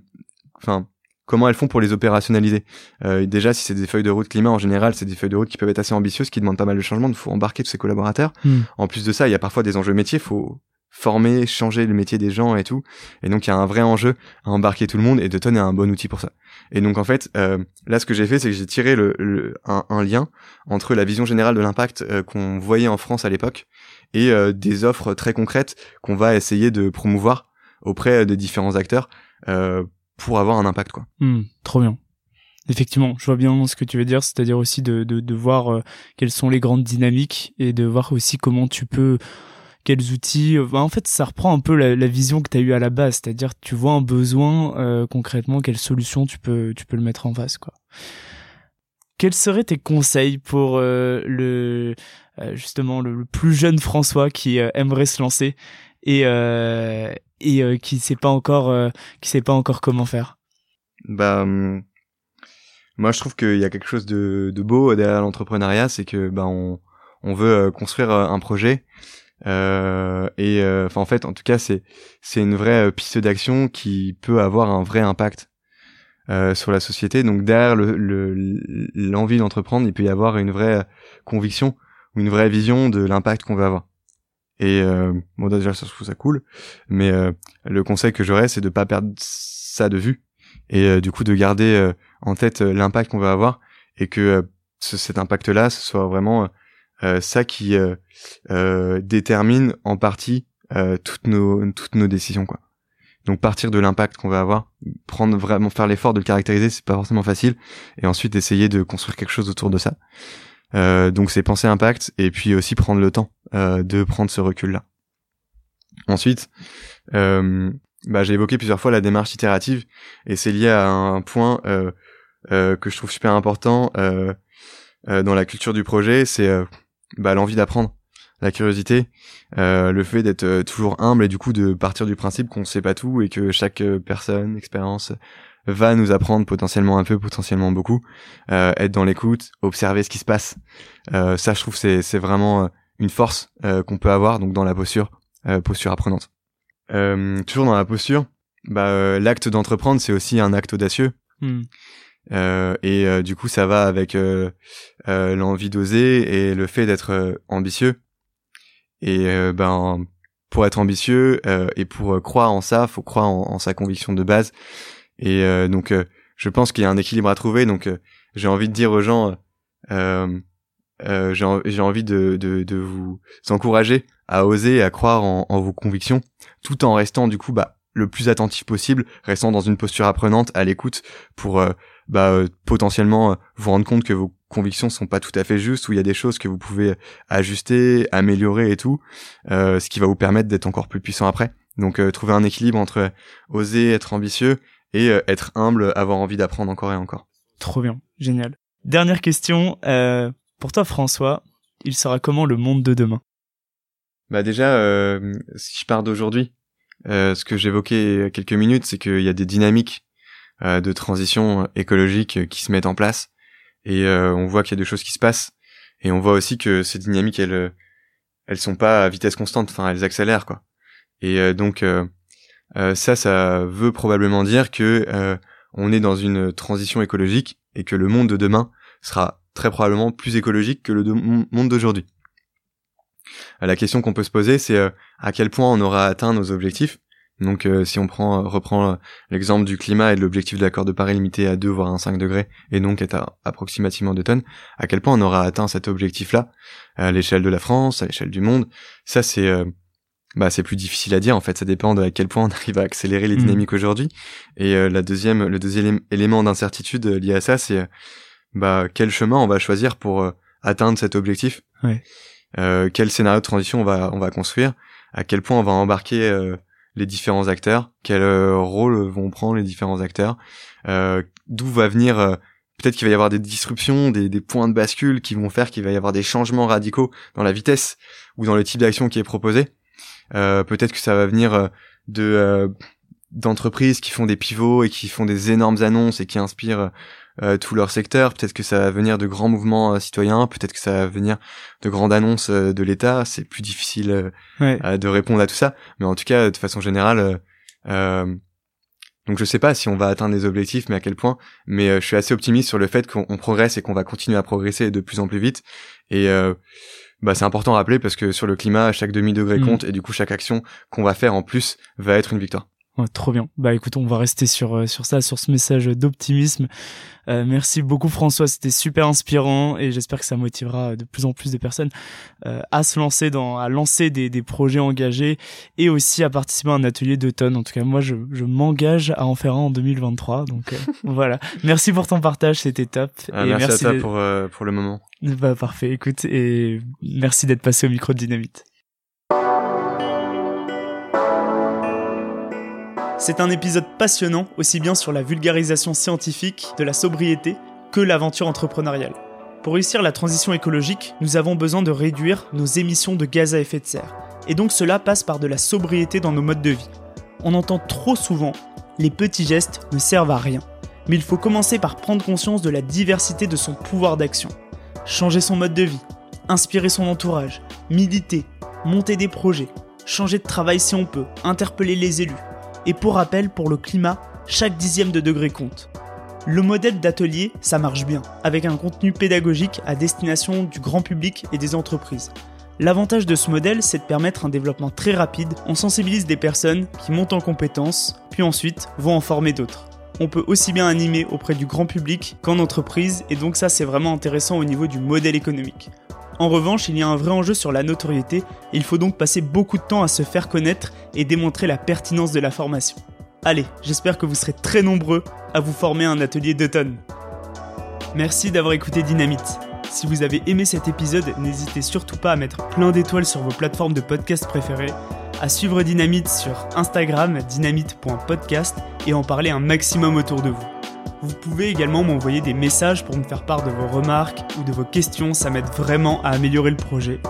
enfin, comment elles font pour les opérationnaliser? Euh, déjà, si c'est des feuilles de route climat, en général, c'est des feuilles de route qui peuvent être assez ambitieuses, qui demandent pas mal de changements. Il faut embarquer tous ses collaborateurs. Hmm. En plus de ça, il y a parfois des enjeux métiers. faut former, changer le métier des gens et tout. Et donc, il y a un vrai enjeu à embarquer tout le monde et de donner un bon outil pour ça. Et donc, en fait, là, ce que j'ai fait, c'est que j'ai tiré le, un, lien entre la vision générale de l'impact qu'on voyait en France à l'époque et euh, des offres très concrètes qu'on va essayer de promouvoir auprès des différents acteurs euh, pour avoir un impact quoi. Hmm, trop bien. Effectivement, je vois bien ce que tu veux dire, c'est-à-dire aussi de, de, de voir euh, quelles sont les grandes dynamiques et de voir aussi comment tu peux quels outils. Bah, en fait, ça reprend un peu la, la vision que tu as eue à la base, c'est-à-dire tu vois un besoin euh, concrètement, quelle solution tu peux tu peux le mettre en face quoi. Quels seraient tes conseils pour euh, le euh, justement le, plus jeune François qui euh, aimerait se lancer et et qui sait pas encore qui sait pas encore comment faire? Bah hum, moi je trouve qu'il y a quelque chose de, de beau derrière l'entrepreneuriat, c'est que bah on on veut construire un projet. Et enfin en fait en tout cas c'est c'est une vraie piste d'action qui peut avoir un vrai impact euh, sur la société. Donc derrière l'envie le, d'entreprendre, il peut y avoir une vraie conviction ou une vraie vision de l'impact qu'on veut avoir. Et euh, bon déjà je trouve ça cool, mais euh, le conseil que j'aurais c'est de pas perdre ça de vue et euh, du coup de garder en tête l'impact qu'on veut avoir et que cet impact-là ce soit vraiment ça qui détermine en partie toutes nos toutes nos décisions quoi. Donc partir de l'impact qu'on va avoir, prendre vraiment faire l'effort de le caractériser, c'est pas forcément facile, et ensuite essayer de construire quelque chose autour de ça. Euh, donc c'est penser impact et puis aussi prendre le temps euh, de prendre ce recul là. Ensuite, euh, bah, j'ai évoqué plusieurs fois la démarche itérative et c'est lié à un point euh, euh, que je trouve super important euh, dans la culture du projet, c'est bah, l'envie d'apprendre la curiosité, euh, le fait d'être euh, toujours humble et du coup de partir du principe qu'on sait pas tout et que chaque euh, personne, expérience va nous apprendre potentiellement un peu, potentiellement beaucoup. Euh, être dans l'écoute, observer ce qui se passe. Euh, ça, je trouve, c'est c'est vraiment une force qu'on peut avoir donc dans la posture, posture apprenante. toujours dans la posture, bah, l'acte d'entreprendre, c'est aussi un acte audacieux. Hmm. et du coup, ça va avec l'envie d'oser et le fait d'être ambitieux. Et ben pour être ambitieux euh, et pour euh, croire en ça, faut croire en, sa conviction de base. Et euh, donc, je pense qu'il y a un équilibre à trouver. Donc, j'ai envie de dire aux gens, j'ai envie de, de, de, vous encourager à oser, à croire en, en, vos convictions, tout en restant du coup bah, le plus attentif possible, restant dans une posture apprenante, à l'écoute, pour bah, potentiellement vous rendre compte que vos convictions sont pas tout à fait justes, où il y a des choses que vous pouvez ajuster, améliorer et tout, euh, ce qui va vous permettre d'être encore plus puissant après. Donc euh, trouver un équilibre entre oser être ambitieux et euh, être humble, avoir envie d'apprendre encore et encore. Trop bien, génial. Dernière question, pour toi François, il sera comment le monde de demain? Bah déjà, si je pars d'aujourd'hui, ce que j'évoquais quelques minutes, c'est qu'il y a des dynamiques de transition écologique qui se mettent en place et euh, on voit qu'il y a des choses qui se passent. Et on voit aussi que ces dynamiques elles euh, elles sont pas à vitesse constante. Enfin elles accélèrent quoi. Et euh, donc ça ça veut probablement dire que on est dans une transition écologique et que le monde de demain sera très probablement plus écologique que le monde d'aujourd'hui. La question qu'on peut se poser c'est à quel point on aura atteint nos objectifs donc euh, si on prend reprend l'exemple du climat et de l'objectif de l'accord de Paris limité à 2 voire 1,5 degrés et donc est à approximativement 2 tonnes, à quel point on aura atteint cet objectif-là à l'échelle de la France, à l'échelle du monde, ça c'est euh, bah c'est plus difficile à dire en fait, ça dépend de à quel point on arrive à accélérer les mmh. dynamiques aujourd'hui. Et euh, la deuxième le deuxième élément d'incertitude lié à ça c'est bah quel chemin on va choisir pour atteindre cet objectif? Ouais. quel scénario de transition on va on va construire, à quel point on va embarquer les différents acteurs, quel euh, rôle vont prendre les différents acteurs, euh, d'où va venir euh, peut-être qu'il va y avoir des disruptions, des, des, points de bascule qui vont faire qu'il va y avoir des changements radicaux dans la vitesse ou dans le type d'action qui est proposé. peut-être que ça va venir de d'entreprises qui font des pivots et qui font des énormes annonces et qui inspirent euh, tout leur secteur. Peut-être que ça va venir de grands mouvements euh, citoyens, peut-être que ça va venir de grandes annonces euh, de l'État. C'est plus difficile de répondre à tout ça, mais en tout cas, de façon générale, donc je sais pas si on va atteindre les objectifs, mais à quel point. Mais je suis assez optimiste sur le fait qu'on progresse et qu'on va continuer à progresser de plus en plus vite. Et bah c'est important à rappeler parce que sur le climat, chaque demi degré mmh. compte et du coup chaque action qu'on va faire en plus va être une victoire trop bien. Bah écoute, on va rester sur euh, sur ça, sur ce message d'optimisme. Euh, merci beaucoup François, c'était super inspirant et j'espère que ça motivera de plus en plus de personnes euh, à se lancer dans, à lancer des, des projets engagés et aussi à participer à un atelier d'automne. En tout cas, moi je, je m'engage à en faire un en 2023. Donc voilà. Merci pour ton partage, c'était top. Ah, et merci, à toi pour pour le moment. Bah parfait. Écoute et merci d'être passé au micro de Dynamite. C'est un épisode passionnant, aussi bien sur la vulgarisation scientifique de la sobriété que l'aventure entrepreneuriale. Pour réussir la transition écologique, nous avons besoin de réduire nos émissions de gaz à effet de serre. Et donc cela passe par de la sobriété dans nos modes de vie. On entend trop souvent les petits gestes ne servent à rien. Mais il faut commencer par prendre conscience de la diversité de son pouvoir d'action. Changer son mode de vie, inspirer son entourage, militer, monter des projets, changer de travail si on peut, interpeller les élus, et pour rappel, pour le climat, chaque dixième de degré compte. Le modèle d'atelier, ça marche bien, avec un contenu pédagogique à destination du grand public et des entreprises. L'avantage de ce modèle, c'est de permettre un développement très rapide. On sensibilise des personnes qui montent en compétences, puis ensuite vont en former d'autres. On peut aussi bien animer auprès du grand public qu'en entreprise, et donc ça c'est vraiment intéressant au niveau du modèle économique. En revanche, il y a un vrai enjeu sur la notoriété, et il faut donc passer beaucoup de temps à se faire connaître et démontrer la pertinence de la formation. Allez, j'espère que vous serez très nombreux à vous former à un atelier d'automne. Merci d'avoir écouté Dynamite. Si vous avez aimé cet épisode, n'hésitez surtout pas à mettre plein d'étoiles sur vos plateformes de podcast préférées, à suivre Dynamite sur Instagram dynamite.podcast et en parler un maximum autour de vous. Vous pouvez également m'envoyer des messages pour me faire part de vos remarques ou de vos questions, ça m'aide vraiment à améliorer le projet.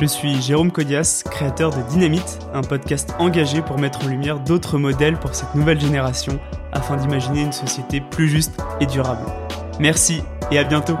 Je suis Jérôme Codias, créateur de Dynamite, un podcast engagé pour mettre en lumière d'autres modèles pour cette nouvelle génération afin d'imaginer une société plus juste et durable. Merci et à bientôt